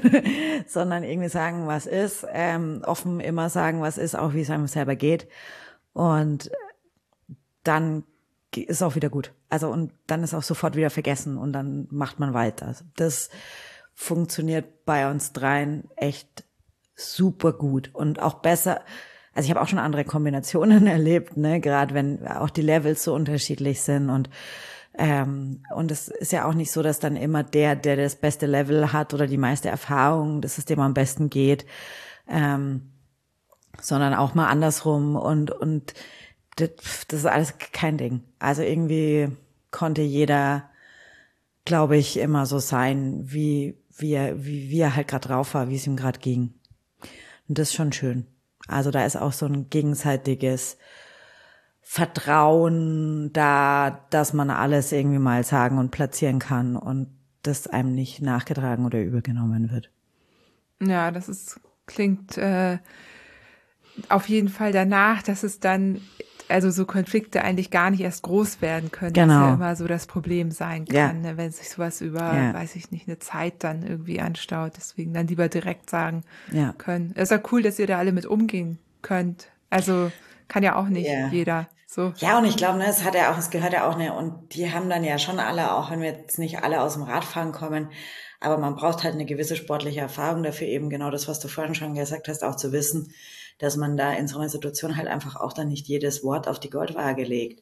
sondern irgendwie sagen, was ist, ähm, offen immer sagen, was ist, auch wie es einem selber geht. Und dann ist auch wieder gut. Also und dann ist auch sofort wieder vergessen und dann macht man weiter. Also das funktioniert bei uns dreien echt super gut und auch besser. Also ich habe auch schon andere Kombinationen erlebt, ne, gerade wenn auch die Levels so unterschiedlich sind und ähm, und es ist ja auch nicht so, dass dann immer der, der das beste Level hat oder die meiste Erfahrung, dass es dem am besten geht, ähm, sondern auch mal andersrum und und das, ist alles kein Ding. Also irgendwie konnte jeder, glaube ich, immer so sein, wie, wie, er, wie, wie er halt gerade drauf war, wie es ihm gerade ging. Und das ist schon schön. Also da ist auch so ein gegenseitiges Vertrauen da, dass man alles irgendwie mal sagen und platzieren kann und das einem nicht nachgetragen oder übergenommen wird. Ja, das ist klingt äh, auf jeden Fall danach, dass es dann also so Konflikte eigentlich gar nicht erst groß werden können. Genau. Das ja immer so das Problem sein kann, ja. ne, wenn sich sowas über, ja. weiß ich nicht, eine Zeit dann irgendwie anstaut. Deswegen dann lieber direkt sagen ja. können. Es ist ja cool, dass ihr da alle mit umgehen könnt. Also kann ja auch nicht jeder. So. Ja, und ich glaube, ne, es hat ja auch, es gehört ja auch, ne, und die haben dann ja schon alle, auch wenn wir jetzt nicht alle aus dem Radfahren kommen, aber man braucht halt eine gewisse sportliche Erfahrung dafür, eben genau das, was du vorhin schon gesagt hast, auch zu wissen, dass man da in so einer Situation halt einfach auch dann nicht jedes Wort auf die Goldwaage legt.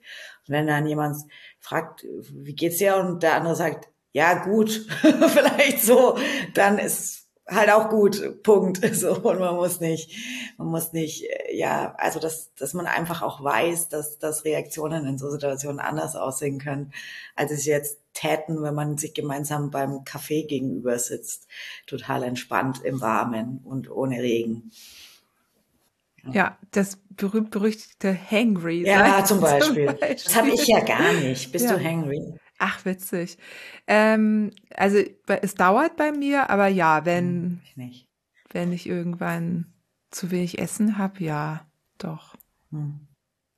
Und wenn dann jemand fragt, wie geht's dir? Und der andere sagt, ja, gut, vielleicht so, dann ist halt auch gut, Punkt. So, und man muss nicht, man muss nicht, äh, ja, also dass, dass man einfach auch weiß, dass, dass Reaktionen in so Situationen anders aussehen können, als es jetzt täten, wenn man sich gemeinsam beim Kaffee gegenüber sitzt. Total entspannt im Warmen und ohne Regen. Ja, das berühmt-berüchtigte Hangry. Ja, zum Beispiel. zum Beispiel. Das habe ich ja gar nicht. Bist ja. du hangry? Ach, witzig. Ähm, also es dauert bei mir, aber ja, wenn, hm, ich nicht. wenn ich irgendwann zu wenig Essen habe, ja, doch. Hm.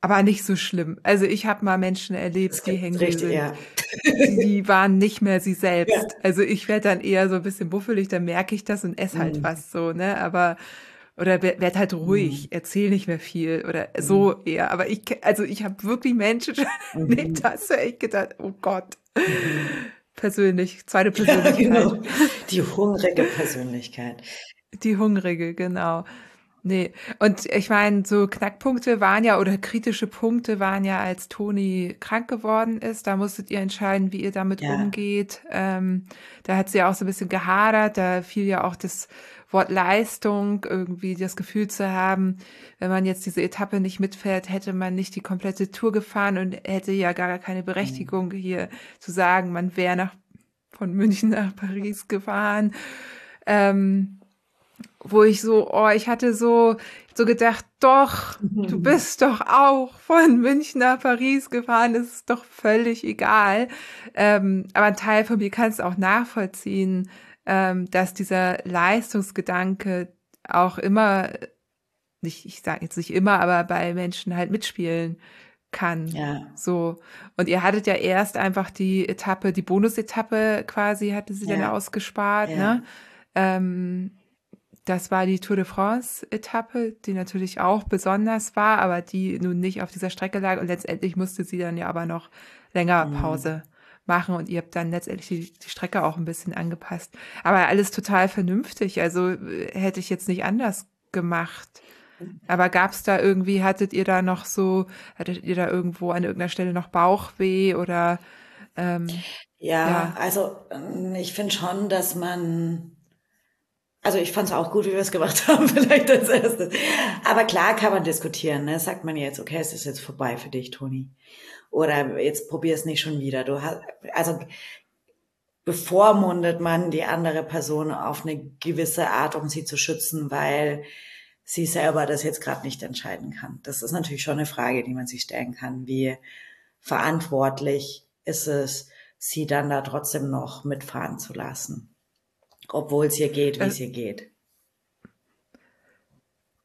Aber nicht so schlimm. Also ich habe mal Menschen erlebt, die hängen sind. Ja. Die waren nicht mehr sie selbst. Ja. Also ich werde dann eher so ein bisschen buffelig, dann merke ich das und esse halt hm. was so, ne? Aber oder werd halt ruhig, mhm. erzähl nicht mehr viel oder mhm. so eher. Aber ich, also ich habe wirklich Menschen schon mhm. erlebt, da hast du echt gedacht, oh Gott. Mhm. Persönlich, zweite Persönlichkeit. Ja, genau. Die hungrige Persönlichkeit. Die hungrige, genau. Nee, und ich meine, so Knackpunkte waren ja oder kritische Punkte waren ja, als Toni krank geworden ist. Da musstet ihr entscheiden, wie ihr damit ja. umgeht. Ähm, da hat sie ja auch so ein bisschen gehadert. Da fiel ja auch das Wort Leistung, irgendwie das Gefühl zu haben, wenn man jetzt diese Etappe nicht mitfährt, hätte man nicht die komplette Tour gefahren und hätte ja gar keine Berechtigung mhm. hier zu sagen, man wäre nach von München nach Paris gefahren. Ähm, wo ich so, oh, ich hatte so, so gedacht, doch, mhm. du bist doch auch von München nach Paris gefahren, das ist doch völlig egal. Ähm, aber ein Teil von mir kann es auch nachvollziehen, ähm, dass dieser Leistungsgedanke auch immer, nicht, ich sage jetzt nicht immer, aber bei Menschen halt mitspielen kann. Ja. So. Und ihr hattet ja erst einfach die Etappe, die Bonusetappe quasi, hatte sie ja. dann ausgespart, ja. ne? Ähm, das war die Tour de France Etappe, die natürlich auch besonders war, aber die nun nicht auf dieser Strecke lag und letztendlich musste sie dann ja aber noch länger mhm. Machen und ihr habt dann letztendlich die, die Strecke auch ein bisschen angepasst. Aber alles total vernünftig. Also äh, hätte ich jetzt nicht anders gemacht. Aber gab es da irgendwie, hattet ihr da noch so, hattet ihr da irgendwo an irgendeiner Stelle noch Bauchweh oder ähm, ja, ja, also ähm, ich finde schon, dass man also ich fand es auch gut, wie wir es gemacht haben, vielleicht als erstes. Aber klar kann man diskutieren. Ne? Sagt man jetzt, okay, es ist jetzt vorbei für dich, Toni. Oder jetzt probier es nicht schon wieder. Du hast, also bevormundet man die andere Person auf eine gewisse Art, um sie zu schützen, weil sie selber das jetzt gerade nicht entscheiden kann. Das ist natürlich schon eine Frage, die man sich stellen kann. Wie verantwortlich ist es, sie dann da trotzdem noch mitfahren zu lassen? Obwohl es ihr geht, wie es ihr geht.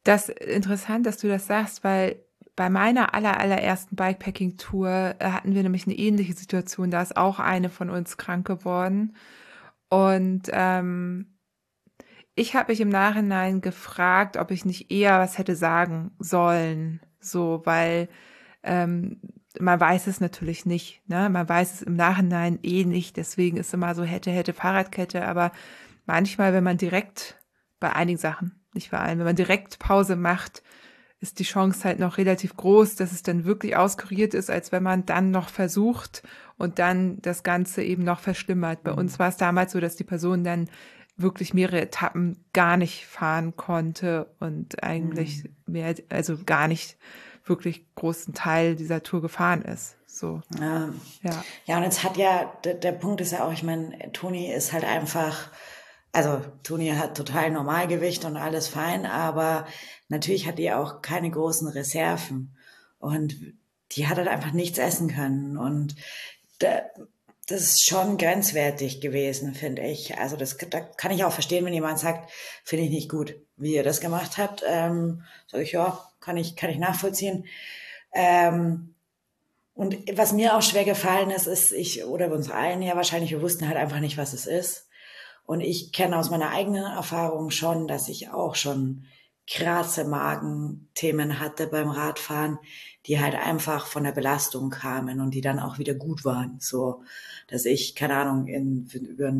Das ist interessant, dass du das sagst, weil bei meiner aller, allerersten Bikepacking-Tour äh, hatten wir nämlich eine ähnliche Situation. Da ist auch eine von uns krank geworden. Und ähm, ich habe mich im Nachhinein gefragt, ob ich nicht eher was hätte sagen sollen. So, weil ähm, man weiß es natürlich nicht. Ne? Man weiß es im Nachhinein eh nicht. Deswegen ist immer so hätte, hätte Fahrradkette. Aber manchmal, wenn man direkt bei einigen Sachen, nicht bei allen, wenn man direkt Pause macht, ist die Chance halt noch relativ groß, dass es dann wirklich auskuriert ist, als wenn man dann noch versucht und dann das Ganze eben noch verschlimmert. Bei uns mhm. war es damals so, dass die Person dann wirklich mehrere Etappen gar nicht fahren konnte und eigentlich mhm. mehr, also gar nicht wirklich großen Teil dieser Tour gefahren ist. So. Ja. Ja, ja und jetzt hat ja, der, der Punkt ist ja auch, ich meine, Toni ist halt einfach also Toni hat total Normalgewicht und alles fein, aber natürlich hat die auch keine großen Reserven und die hat halt einfach nichts essen können und da, das ist schon grenzwertig gewesen, finde ich. Also das da kann ich auch verstehen, wenn jemand sagt, finde ich nicht gut, wie ihr das gemacht habt. Ähm, sage ich ja, kann ich kann ich nachvollziehen. Ähm, und was mir auch schwer gefallen ist, ist ich oder uns allen ja wahrscheinlich, wir wussten halt einfach nicht, was es ist. Und ich kenne aus meiner eigenen Erfahrung schon, dass ich auch schon krasse Magenthemen hatte beim Radfahren, die halt einfach von der Belastung kamen und die dann auch wieder gut waren. So, dass ich, keine Ahnung, in, über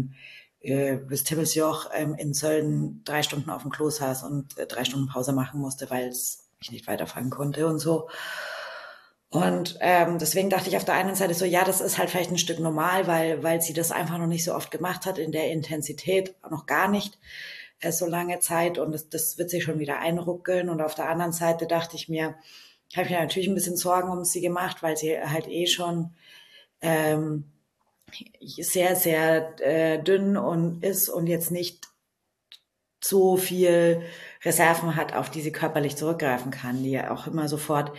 äh, bis Timmelsjoch ähm, in Sölden drei Stunden auf dem Klo saß und äh, drei Stunden Pause machen musste, weil ich nicht weiterfahren konnte und so. Und ähm, deswegen dachte ich auf der einen Seite so, ja, das ist halt vielleicht ein Stück normal, weil, weil sie das einfach noch nicht so oft gemacht hat, in der Intensität noch gar nicht äh, so lange Zeit und das, das wird sich schon wieder einruckeln. Und auf der anderen Seite dachte ich mir, habe ich mir natürlich ein bisschen Sorgen um sie gemacht, weil sie halt eh schon ähm, sehr, sehr äh, dünn und ist und jetzt nicht so viel Reserven hat, auf die sie körperlich zurückgreifen kann, die ja auch immer sofort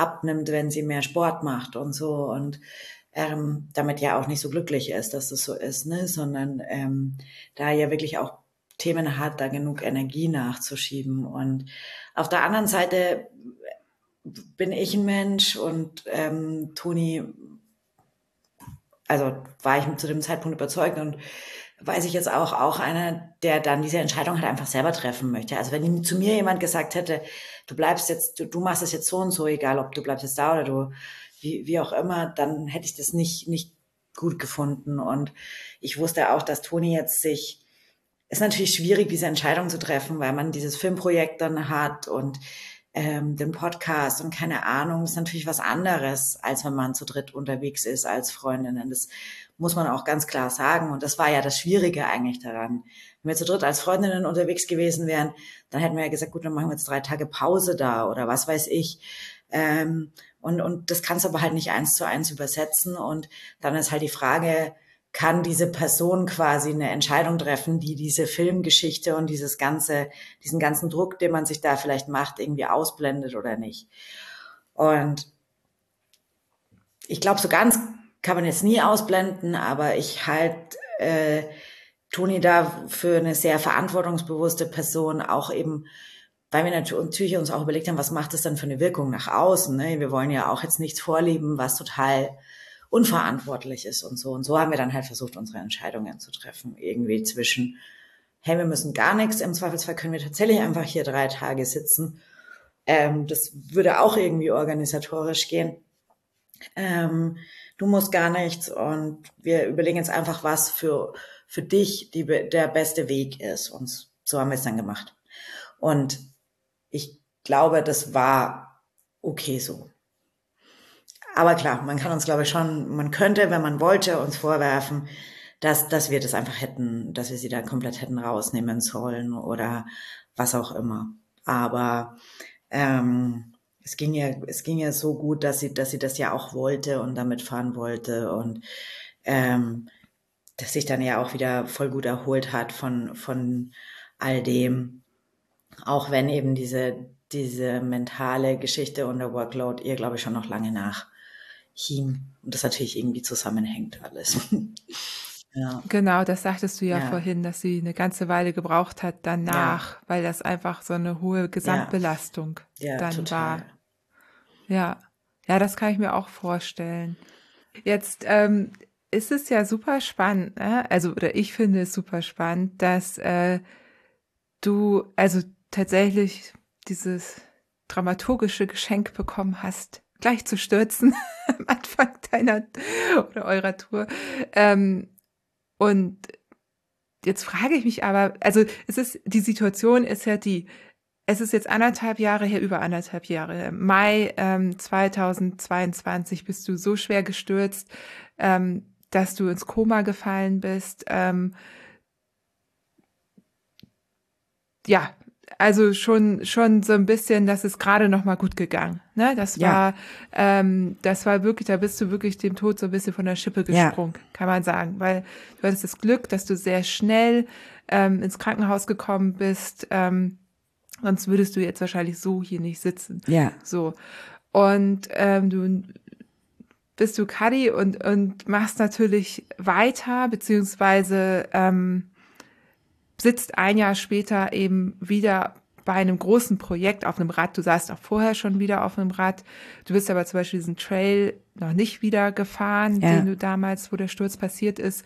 abnimmt, wenn sie mehr Sport macht und so und ähm, damit ja auch nicht so glücklich ist, dass das so ist, ne? sondern ähm, da ja wirklich auch Themen hat, da genug Energie nachzuschieben. Und auf der anderen Seite bin ich ein Mensch und ähm, Toni, also war ich zu dem Zeitpunkt überzeugt und weiß ich jetzt auch, auch einer, der dann diese Entscheidung halt einfach selber treffen möchte. Also wenn zu mir jemand gesagt hätte, du bleibst jetzt, du, du machst es jetzt so und so, egal ob du bleibst jetzt da oder du, wie, wie auch immer, dann hätte ich das nicht, nicht gut gefunden. Und ich wusste auch, dass Toni jetzt sich, ist natürlich schwierig, diese Entscheidung zu treffen, weil man dieses Filmprojekt dann hat und ähm, den Podcast und keine Ahnung, ist natürlich was anderes, als wenn man zu dritt unterwegs ist als Freundinnen. Das muss man auch ganz klar sagen. Und das war ja das Schwierige eigentlich daran. Wenn wir zu dritt als Freundinnen unterwegs gewesen wären, dann hätten wir ja gesagt, gut, dann machen wir jetzt drei Tage Pause da oder was weiß ich. Ähm, und, und das kannst du aber halt nicht eins zu eins übersetzen. Und dann ist halt die Frage, kann diese Person quasi eine Entscheidung treffen, die diese Filmgeschichte und dieses ganze, diesen ganzen Druck, den man sich da vielleicht macht, irgendwie ausblendet oder nicht. Und ich glaube, so ganz kann man jetzt nie ausblenden, aber ich halt äh, Toni da für eine sehr verantwortungsbewusste Person auch eben, weil wir natürlich uns auch überlegt haben, was macht es dann für eine Wirkung nach außen. Ne? Wir wollen ja auch jetzt nichts vorleben, was total unverantwortlich ist und so. Und so haben wir dann halt versucht, unsere Entscheidungen zu treffen. Irgendwie zwischen, hey, wir müssen gar nichts, im Zweifelsfall können wir tatsächlich einfach hier drei Tage sitzen. Ähm, das würde auch irgendwie organisatorisch gehen. Ähm, du musst gar nichts und wir überlegen jetzt einfach, was für, für dich die, der beste Weg ist. Und so haben wir es dann gemacht. Und ich glaube, das war okay so. Aber klar, man kann uns, glaube ich, schon, man könnte, wenn man wollte, uns vorwerfen, dass, dass wir das einfach hätten, dass wir sie da komplett hätten rausnehmen sollen oder was auch immer. Aber ähm, es ging ja, es ging ja so gut, dass sie, dass sie das ja auch wollte und damit fahren wollte und ähm, dass sich dann ja auch wieder voll gut erholt hat von, von all dem. Auch wenn eben diese, diese mentale Geschichte und der Workload ihr, glaube ich, schon noch lange nach hing. Und das natürlich irgendwie zusammenhängt alles. ja. Genau, das sagtest du ja, ja, vorhin, dass sie eine ganze Weile gebraucht hat danach, ja. weil das einfach so eine hohe Gesamtbelastung dann total. war. Ja, ja, das kann ich mir auch vorstellen. Jetzt ähm, ist es ja super spannend, ne? also oder ich finde es super spannend, dass äh, du also tatsächlich dieses dramaturgische Geschenk bekommen hast, gleich zu stürzen am Anfang deiner oder eurer Tour. Ähm, und jetzt frage ich mich aber, also es ist, die Situation ist ja die, es ist jetzt anderthalb Jahre her, über anderthalb Jahre. Mai ähm, 2022 bist du so schwer gestürzt, ähm, dass du ins Koma gefallen bist. Ähm, ja, also schon schon so ein bisschen, das ist gerade noch mal gut gegangen. Ne, das ja. war ähm, das war wirklich, da bist du wirklich dem Tod so ein bisschen von der Schippe gesprungen, ja. kann man sagen, weil du hattest das Glück, dass du sehr schnell ähm, ins Krankenhaus gekommen bist. Ähm, sonst würdest du jetzt wahrscheinlich so hier nicht sitzen. Ja. So und ähm, du bist du Kadi und und machst natürlich weiter beziehungsweise ähm, sitzt ein Jahr später eben wieder bei einem großen Projekt auf einem Rad. Du saßt auch vorher schon wieder auf einem Rad. Du bist aber zum Beispiel diesen Trail noch nicht wieder gefahren, ja. den du damals, wo der Sturz passiert ist,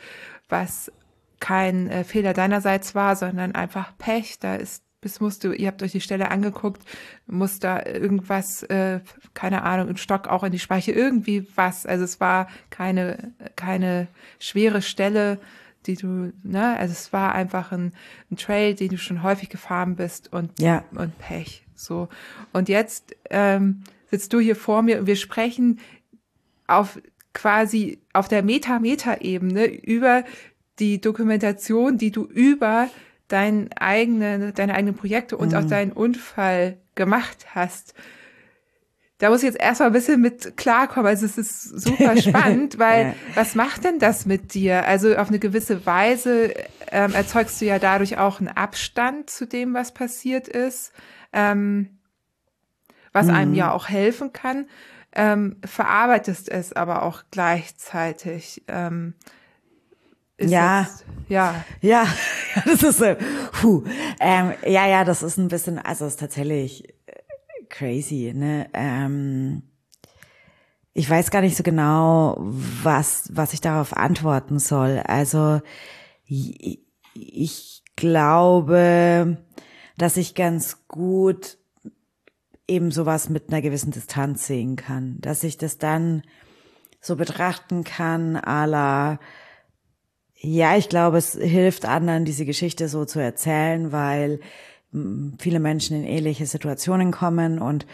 was kein äh, Fehler deinerseits war, sondern einfach Pech. Da ist bis musst du, ihr habt euch die Stelle angeguckt, muss da irgendwas, äh, keine Ahnung, ein Stock auch in die Speiche, irgendwie was. Also es war keine, keine schwere Stelle, die du, ne, also es war einfach ein, ein Trail, den du schon häufig gefahren bist und, ja. und Pech. So. Und jetzt ähm, sitzt du hier vor mir und wir sprechen auf quasi auf der Meta-Meta-Ebene über die Dokumentation, die du über dein eigene, deine eigenen Projekte und mhm. auch deinen Unfall gemacht hast da muss ich jetzt erstmal ein bisschen mit klarkommen. Also es ist super spannend, weil ja. was macht denn das mit dir? Also auf eine gewisse Weise ähm, erzeugst du ja dadurch auch einen Abstand zu dem, was passiert ist, ähm, was mhm. einem ja auch helfen kann. Ähm, verarbeitest es aber auch gleichzeitig. Ähm, ja. Jetzt, ja. Ja, das ist so. Puh. Ähm, ja, ja, das ist ein bisschen, also ist tatsächlich crazy, ne? Ähm, ich weiß gar nicht so genau, was, was ich darauf antworten soll. Also ich, glaube, dass ich ganz gut eben sowas mit einer gewissen Distanz sehen kann, dass ich das dann so betrachten kann, a la, ja, ich glaube, es hilft anderen, diese Geschichte so zu erzählen, weil viele Menschen in ähnliche Situationen kommen und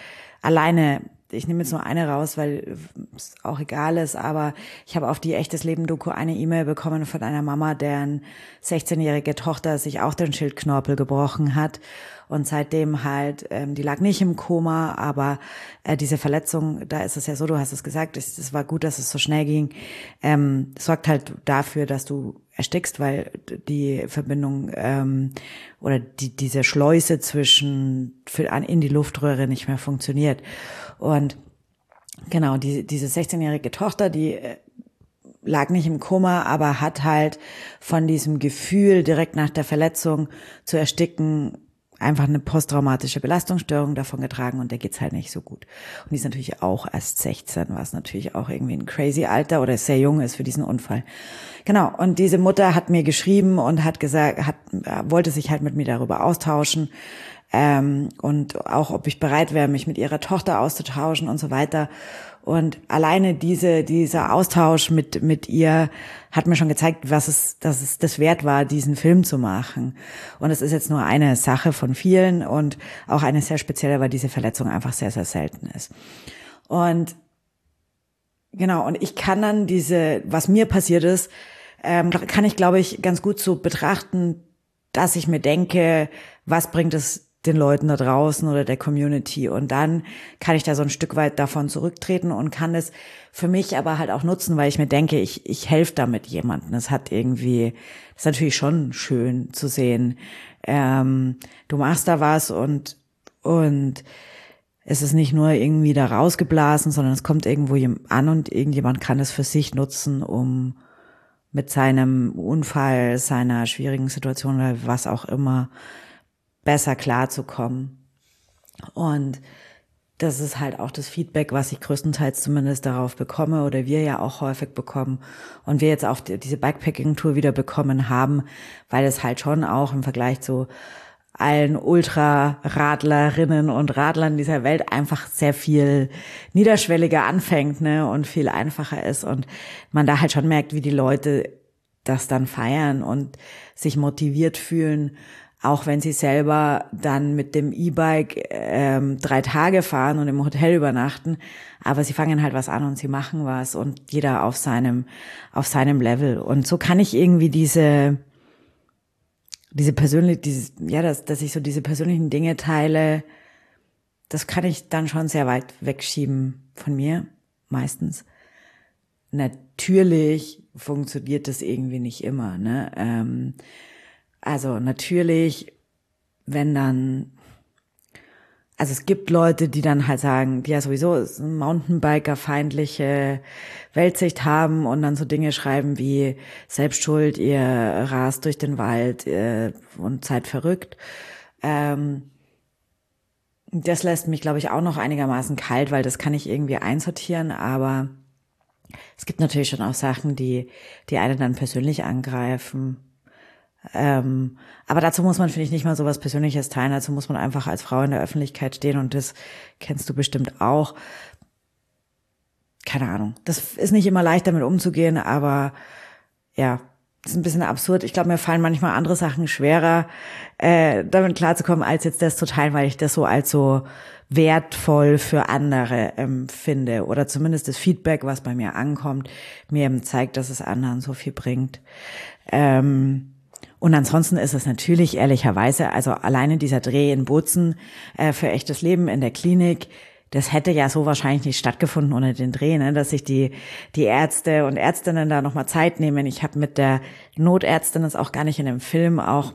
alleine ich nehme jetzt nur eine raus, weil es auch egal ist, aber ich habe auf die echtes Leben Doku eine E-Mail bekommen von einer Mama, deren 16-jährige Tochter sich auch den Schildknorpel gebrochen hat und seitdem halt, ähm, die lag nicht im Koma, aber äh, diese Verletzung, da ist es ja so, du hast es gesagt, es, es war gut, dass es so schnell ging, ähm, sorgt halt dafür, dass du erstickst, weil die Verbindung ähm, oder die, diese Schleuse zwischen für, in die Luftröhre nicht mehr funktioniert. Und genau, die, diese 16-jährige Tochter, die äh, lag nicht im Koma, aber hat halt von diesem Gefühl direkt nach der Verletzung zu ersticken einfach eine posttraumatische Belastungsstörung davon getragen und der geht's halt nicht so gut. Und die ist natürlich auch erst 16, was natürlich auch irgendwie ein crazy Alter oder sehr jung ist für diesen Unfall. Genau. Und diese Mutter hat mir geschrieben und hat gesagt, hat, wollte sich halt mit mir darüber austauschen. Ähm, und auch, ob ich bereit wäre, mich mit ihrer Tochter auszutauschen und so weiter. Und alleine diese, dieser Austausch mit, mit ihr hat mir schon gezeigt, was es, dass es das wert war, diesen Film zu machen. Und es ist jetzt nur eine Sache von vielen und auch eine sehr spezielle, weil diese Verletzung einfach sehr, sehr selten ist. Und genau, und ich kann dann diese, was mir passiert ist, ähm, kann ich, glaube ich, ganz gut so betrachten, dass ich mir denke, was bringt es den Leuten da draußen oder der Community. Und dann kann ich da so ein Stück weit davon zurücktreten und kann es für mich aber halt auch nutzen, weil ich mir denke, ich, ich helfe damit jemandem. Es hat irgendwie, das ist natürlich schon schön zu sehen. Ähm, du machst da was und, und es ist nicht nur irgendwie da rausgeblasen, sondern es kommt irgendwo an und irgendjemand kann es für sich nutzen, um mit seinem Unfall, seiner schwierigen Situation oder was auch immer besser klarzukommen. Und das ist halt auch das Feedback, was ich größtenteils zumindest darauf bekomme oder wir ja auch häufig bekommen und wir jetzt auch diese Bikepacking-Tour wieder bekommen haben, weil es halt schon auch im Vergleich zu allen Ultraradlerinnen und Radlern dieser Welt einfach sehr viel niederschwelliger anfängt ne, und viel einfacher ist und man da halt schon merkt, wie die Leute das dann feiern und sich motiviert fühlen, auch wenn sie selber dann mit dem E-Bike ähm, drei Tage fahren und im Hotel übernachten, aber sie fangen halt was an und sie machen was und jeder auf seinem auf seinem Level und so kann ich irgendwie diese diese persönlich, dieses, ja, dass, dass ich so diese persönlichen Dinge teile, das kann ich dann schon sehr weit wegschieben von mir, meistens. Natürlich funktioniert das irgendwie nicht immer, ne? Ähm, also natürlich, wenn dann also es gibt Leute, die dann halt sagen, die ja sowieso Mountainbiker-feindliche Weltsicht haben und dann so Dinge schreiben wie Selbstschuld, ihr rast durch den Wald äh, und seid verrückt. Ähm, das lässt mich, glaube ich, auch noch einigermaßen kalt, weil das kann ich irgendwie einsortieren, aber es gibt natürlich schon auch Sachen, die, die einen dann persönlich angreifen. Ähm, aber dazu muss man, finde ich, nicht mal so was Persönliches teilen. Dazu muss man einfach als Frau in der Öffentlichkeit stehen und das kennst du bestimmt auch. Keine Ahnung. Das ist nicht immer leicht, damit umzugehen, aber ja, das ist ein bisschen absurd. Ich glaube, mir fallen manchmal andere Sachen schwerer, äh, damit klarzukommen, als jetzt das zu teilen, weil ich das so als so wertvoll für andere empfinde. Ähm, Oder zumindest das Feedback, was bei mir ankommt, mir eben zeigt, dass es anderen so viel bringt. Ähm, und ansonsten ist es natürlich ehrlicherweise, also alleine dieser Dreh in Bozen äh, für echtes Leben in der Klinik, das hätte ja so wahrscheinlich nicht stattgefunden ohne den Dreh, ne? dass sich die, die Ärzte und Ärztinnen da nochmal Zeit nehmen. Ich habe mit der Notärztin, das auch gar nicht in dem Film, auch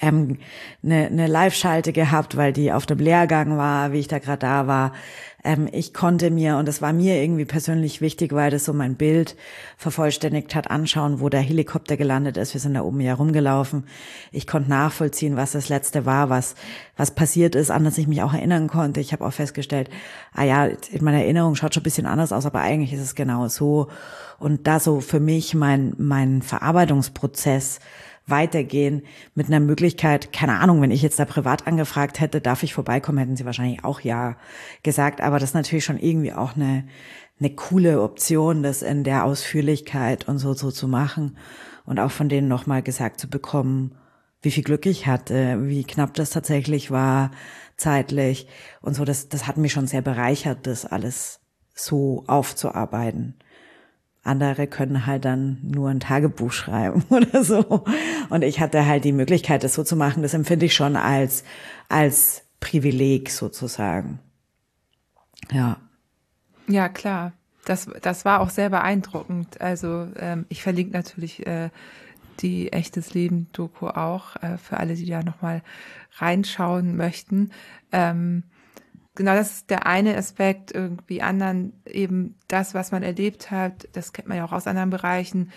ähm, eine, eine Live-Schalte gehabt, weil die auf dem Lehrgang war, wie ich da gerade da war. Ähm, ich konnte mir, und das war mir irgendwie persönlich wichtig, weil das so mein Bild vervollständigt hat, anschauen, wo der Helikopter gelandet ist. Wir sind da oben ja rumgelaufen. Ich konnte nachvollziehen, was das letzte war, was, was passiert ist, an das ich mich auch erinnern konnte. Ich habe auch festgestellt, ah ja, in meiner Erinnerung schaut schon ein bisschen anders aus, aber eigentlich ist es genau so. Und da so für mich mein, mein Verarbeitungsprozess weitergehen mit einer Möglichkeit, keine Ahnung, wenn ich jetzt da privat angefragt hätte, darf ich vorbeikommen, hätten sie wahrscheinlich auch ja gesagt, aber das ist natürlich schon irgendwie auch eine, eine coole Option, das in der Ausführlichkeit und so, so zu machen und auch von denen nochmal gesagt zu bekommen, wie viel Glück ich hatte, wie knapp das tatsächlich war, zeitlich und so, das, das hat mich schon sehr bereichert, das alles so aufzuarbeiten. Andere können halt dann nur ein Tagebuch schreiben oder so. Und ich hatte halt die Möglichkeit, das so zu machen. Das empfinde ich schon als, als Privileg sozusagen. Ja. Ja, klar. Das, das war auch sehr beeindruckend. Also ähm, ich verlinke natürlich äh, die echtes Leben Doku auch äh, für alle, die da nochmal reinschauen möchten. Ähm, genau das ist der eine Aspekt, irgendwie anderen eben das, was man erlebt hat, das kennt man ja auch aus anderen Bereichen,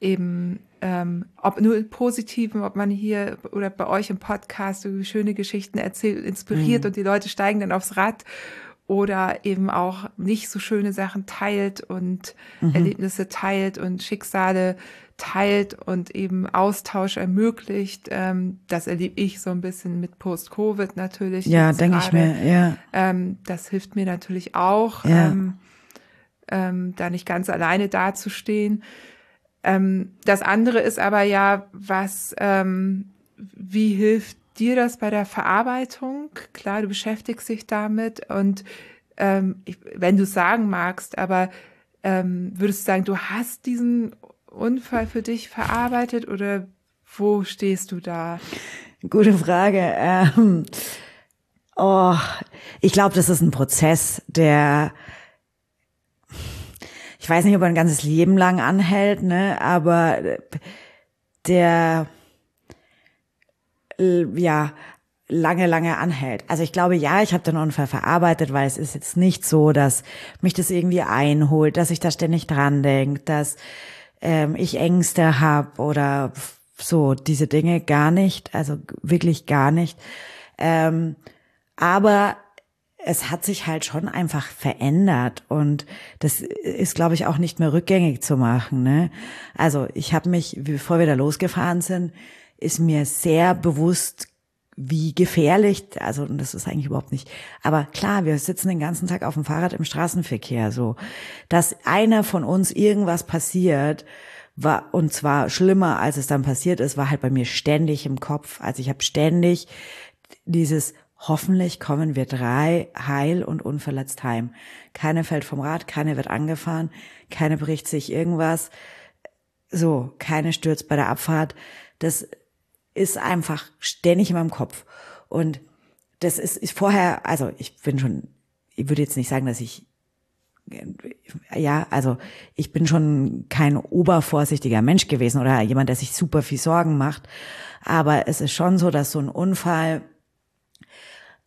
eben ähm, ob nur im Positiven, ob man hier oder bei euch im Podcast schöne Geschichten erzählt, inspiriert mhm. und die Leute steigen dann aufs Rad oder eben auch nicht so schöne Sachen teilt und mhm. Erlebnisse teilt und Schicksale teilt und eben Austausch ermöglicht. Ähm, das erlebe ich so ein bisschen mit Post-Covid natürlich. Ja, denke ich mir, ja. Ähm, das hilft mir natürlich auch, ja. ähm, ähm, da nicht ganz alleine dazustehen. Ähm, das andere ist aber ja, was, ähm, wie hilft dir das bei der Verarbeitung? Klar, du beschäftigst dich damit und ähm, ich, wenn du es sagen magst, aber ähm, würdest du sagen, du hast diesen Unfall für dich verarbeitet oder wo stehst du da? Gute Frage. Ähm, oh, ich glaube, das ist ein Prozess, der ich weiß nicht, ob er ein ganzes Leben lang anhält, ne, aber der ja lange, lange anhält. Also ich glaube, ja, ich habe den Unfall verarbeitet, weil es ist jetzt nicht so, dass mich das irgendwie einholt, dass ich da ständig dran denke, dass ähm, ich Ängste habe oder so diese Dinge gar nicht, also wirklich gar nicht. Ähm, aber es hat sich halt schon einfach verändert und das ist, glaube ich, auch nicht mehr rückgängig zu machen. Ne? Also ich habe mich, bevor wir da losgefahren sind, ist mir sehr bewusst, wie gefährlich, also und das ist eigentlich überhaupt nicht. Aber klar, wir sitzen den ganzen Tag auf dem Fahrrad im Straßenverkehr, so dass einer von uns irgendwas passiert, war und zwar schlimmer, als es dann passiert ist, war halt bei mir ständig im Kopf. Also ich habe ständig dieses Hoffentlich kommen wir drei heil und unverletzt heim. Keine fällt vom Rad, keine wird angefahren, keine bricht sich irgendwas. So, keine stürzt bei der Abfahrt. Das ist einfach ständig in meinem Kopf. Und das ist, ist vorher, also ich bin schon, ich würde jetzt nicht sagen, dass ich ja, also ich bin schon kein obervorsichtiger Mensch gewesen oder jemand, der sich super viel Sorgen macht. Aber es ist schon so, dass so ein Unfall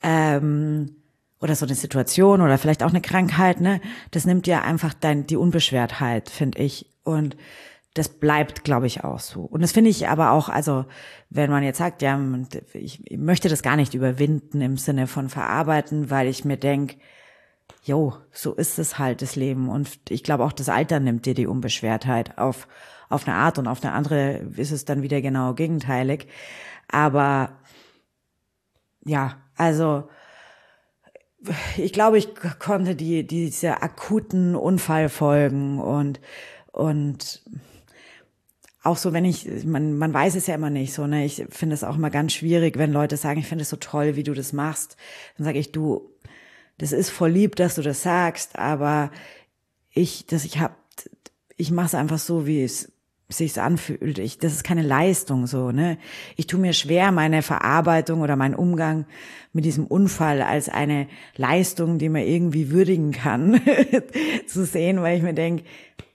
ähm, oder so eine Situation oder vielleicht auch eine Krankheit, ne, das nimmt ja einfach dein, die Unbeschwertheit, finde ich. Und das bleibt, glaube ich, auch so. Und das finde ich aber auch, also wenn man jetzt sagt, ja, ich möchte das gar nicht überwinden im Sinne von verarbeiten, weil ich mir denk jo, so ist es halt, das Leben. Und ich glaube auch das Alter nimmt dir die Unbeschwertheit auf, auf eine Art und auf eine andere ist es dann wieder genau gegenteilig. Aber ja, also ich glaube, ich konnte die, diese akuten Unfallfolgen und, und auch so, wenn ich, man, man weiß es ja immer nicht so, ne? Ich finde es auch immer ganz schwierig, wenn Leute sagen, ich finde es so toll, wie du das machst. Dann sage ich, du, das ist voll lieb, dass du das sagst, aber ich, dass ich hab, ich mache es einfach so, wie es sich anfühlt. Ich, das ist keine Leistung so, ne? Ich tue mir schwer, meine Verarbeitung oder meinen Umgang mit diesem Unfall als eine Leistung, die man irgendwie würdigen kann, zu sehen, weil ich mir denke,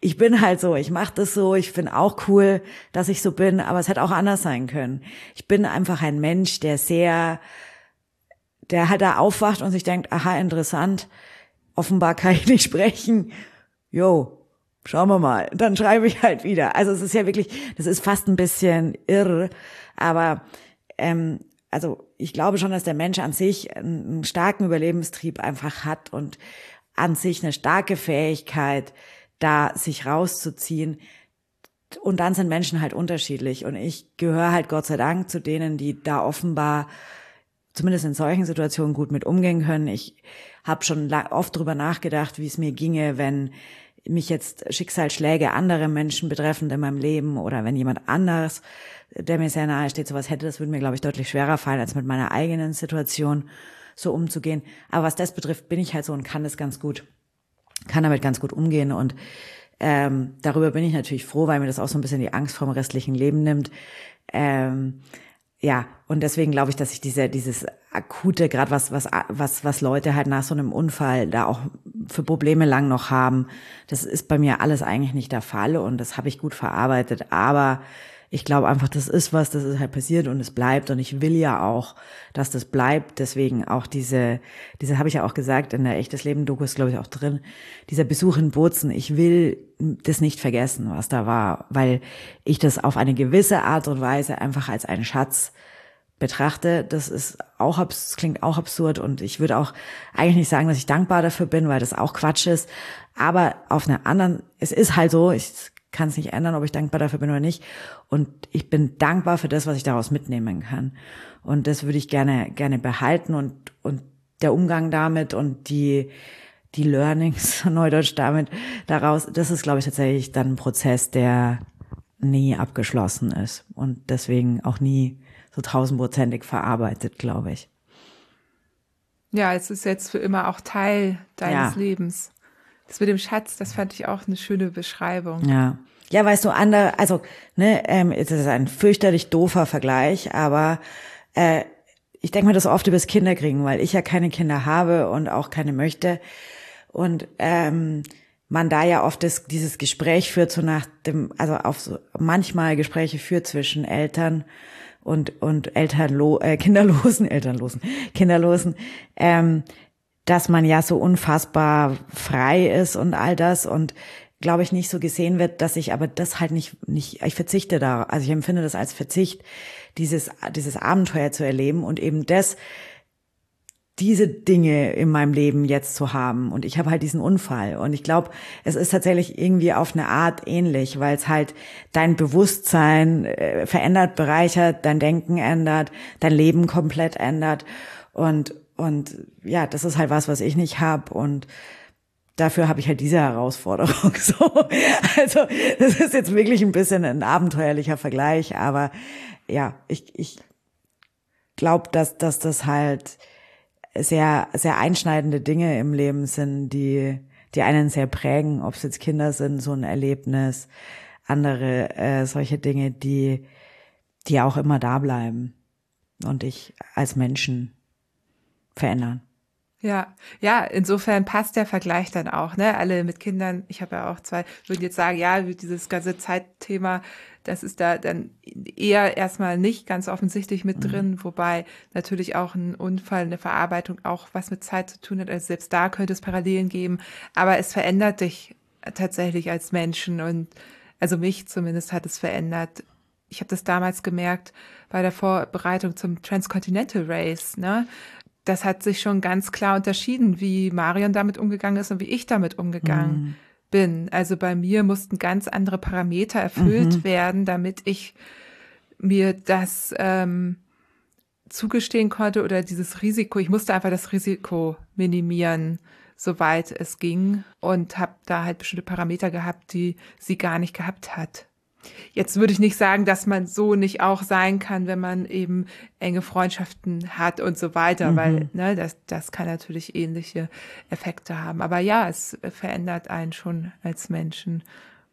ich bin halt so, ich mache das so, ich finde auch cool, dass ich so bin, aber es hätte auch anders sein können. Ich bin einfach ein Mensch, der sehr der halt da aufwacht und sich denkt, aha, interessant, offenbar kann ich nicht sprechen. Jo, schauen wir mal. Dann schreibe ich halt wieder. Also es ist ja wirklich, das ist fast ein bisschen irre, aber ähm, also ich glaube schon, dass der Mensch an sich einen starken Überlebenstrieb einfach hat und an sich eine starke Fähigkeit, da sich rauszuziehen. Und dann sind Menschen halt unterschiedlich. Und ich gehöre halt Gott sei Dank zu denen, die da offenbar zumindest in solchen Situationen gut mit umgehen können. Ich habe schon oft drüber nachgedacht, wie es mir ginge, wenn mich jetzt Schicksalsschläge andere Menschen betreffend in meinem Leben oder wenn jemand anders, der mir sehr nahe steht, sowas hätte, das würde mir, glaube ich, deutlich schwerer fallen, als mit meiner eigenen Situation so umzugehen. Aber was das betrifft, bin ich halt so und kann das ganz gut, kann damit ganz gut umgehen und ähm, darüber bin ich natürlich froh, weil mir das auch so ein bisschen die Angst vom restlichen Leben nimmt. Ähm, ja, und deswegen glaube ich, dass ich diese, dieses akute, gerade was, was, was, was Leute halt nach so einem Unfall da auch für Probleme lang noch haben, das ist bei mir alles eigentlich nicht der Fall und das habe ich gut verarbeitet. Aber ich glaube einfach, das ist was, das ist halt passiert und es bleibt und ich will ja auch, dass das bleibt. Deswegen auch diese, diese habe ich ja auch gesagt in der echtes Leben Doku ist glaube ich auch drin. Dieser Besuch in Bozen, ich will das nicht vergessen, was da war, weil ich das auf eine gewisse Art und Weise einfach als einen Schatz betrachte. Das ist auch, das klingt auch absurd und ich würde auch eigentlich nicht sagen, dass ich dankbar dafür bin, weil das auch Quatsch ist. Aber auf einer anderen, es ist halt so, ich kann es nicht ändern, ob ich dankbar dafür bin oder nicht. Und ich bin dankbar für das, was ich daraus mitnehmen kann. Und das würde ich gerne, gerne behalten und, und der Umgang damit und die, die Learnings, Neudeutsch damit, daraus, das ist, glaube ich, tatsächlich dann ein Prozess, der nie abgeschlossen ist und deswegen auch nie so tausendprozentig verarbeitet, glaube ich. Ja, es ist jetzt für immer auch Teil deines ja. Lebens. Das mit dem Schatz, das fand ich auch eine schöne Beschreibung. Ja. Ja, weißt du, andere, also, ne, ähm, es ist ein fürchterlich doofer Vergleich, aber äh, ich denke mir das oft übers Kinderkriegen, weil ich ja keine Kinder habe und auch keine möchte. Und ähm, man da ja oft das, dieses Gespräch führt, so nach dem, also auf so manchmal Gespräche führt zwischen Eltern und und Elternlo äh, kinderlosen Elternlosen Kinderlosen ähm, dass man ja so unfassbar frei ist und all das und glaube ich nicht so gesehen wird, dass ich aber das halt nicht nicht ich verzichte da, also ich empfinde das als Verzicht dieses dieses Abenteuer zu erleben und eben das diese Dinge in meinem Leben jetzt zu haben. Und ich habe halt diesen Unfall. Und ich glaube, es ist tatsächlich irgendwie auf eine Art ähnlich, weil es halt dein Bewusstsein äh, verändert, bereichert, dein Denken ändert, dein Leben komplett ändert. Und und ja, das ist halt was, was ich nicht habe und dafür habe ich halt diese Herausforderung. So, also das ist jetzt wirklich ein bisschen ein abenteuerlicher Vergleich, aber ja, ich ich glaube, dass dass das halt sehr sehr einschneidende Dinge im Leben sind, die die einen sehr prägen, ob es jetzt Kinder sind, so ein Erlebnis, andere äh, solche Dinge, die die auch immer da bleiben. Und dich als Menschen verändern. Ja, ja, insofern passt der Vergleich dann auch, ne? Alle mit Kindern, ich habe ja auch zwei, würden jetzt sagen, ja, dieses ganze Zeitthema, das ist da dann eher erstmal nicht ganz offensichtlich mit mhm. drin, wobei natürlich auch ein Unfall, eine Verarbeitung auch was mit Zeit zu tun hat. Also selbst da könnte es Parallelen geben, aber es verändert dich tatsächlich als Menschen und also mich zumindest hat es verändert. Ich habe das damals gemerkt bei der Vorbereitung zum Transcontinental Race, ne? Das hat sich schon ganz klar unterschieden, wie Marion damit umgegangen ist und wie ich damit umgegangen mhm. bin. Also bei mir mussten ganz andere Parameter erfüllt mhm. werden, damit ich mir das ähm, zugestehen konnte oder dieses Risiko. Ich musste einfach das Risiko minimieren, soweit es ging und habe da halt bestimmte Parameter gehabt, die sie gar nicht gehabt hat. Jetzt würde ich nicht sagen, dass man so nicht auch sein kann, wenn man eben enge Freundschaften hat und so weiter, mhm. weil ne, das, das kann natürlich ähnliche Effekte haben. Aber ja, es verändert einen schon als Menschen.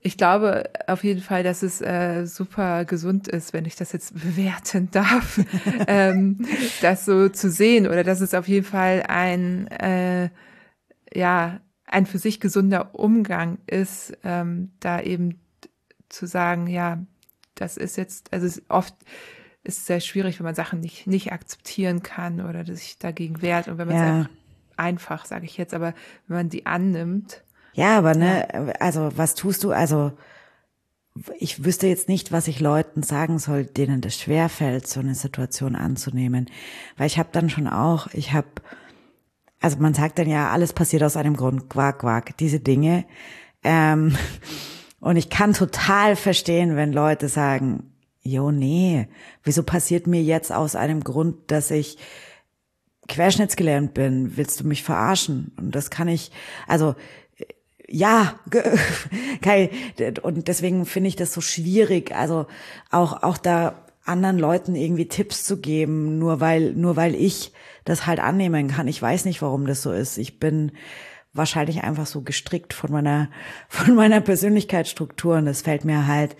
Ich glaube auf jeden Fall, dass es äh, super gesund ist, wenn ich das jetzt bewerten darf, ähm, das so zu sehen oder dass es auf jeden Fall ein, äh, ja, ein für sich gesunder Umgang ist, ähm, da eben zu sagen, ja, das ist jetzt, also es oft ist es sehr schwierig, wenn man Sachen nicht, nicht akzeptieren kann oder sich dagegen wehrt und wenn man ja. es einfach, sage ich jetzt, aber wenn man die annimmt. Ja, aber ne, ja. also was tust du, also ich wüsste jetzt nicht, was ich Leuten sagen soll, denen das schwerfällt, so eine Situation anzunehmen. Weil ich habe dann schon auch, ich habe, also man sagt dann ja, alles passiert aus einem Grund, quack, quack, diese Dinge. Ähm, und ich kann total verstehen, wenn Leute sagen, jo, nee, wieso passiert mir jetzt aus einem Grund, dass ich querschnittsgelähmt bin? Willst du mich verarschen? Und das kann ich, also, ja, Kai, und deswegen finde ich das so schwierig, also auch, auch da anderen Leuten irgendwie Tipps zu geben, nur weil, nur weil ich das halt annehmen kann. Ich weiß nicht, warum das so ist. Ich bin, wahrscheinlich einfach so gestrickt von meiner, von meiner Persönlichkeitsstruktur und es fällt mir halt,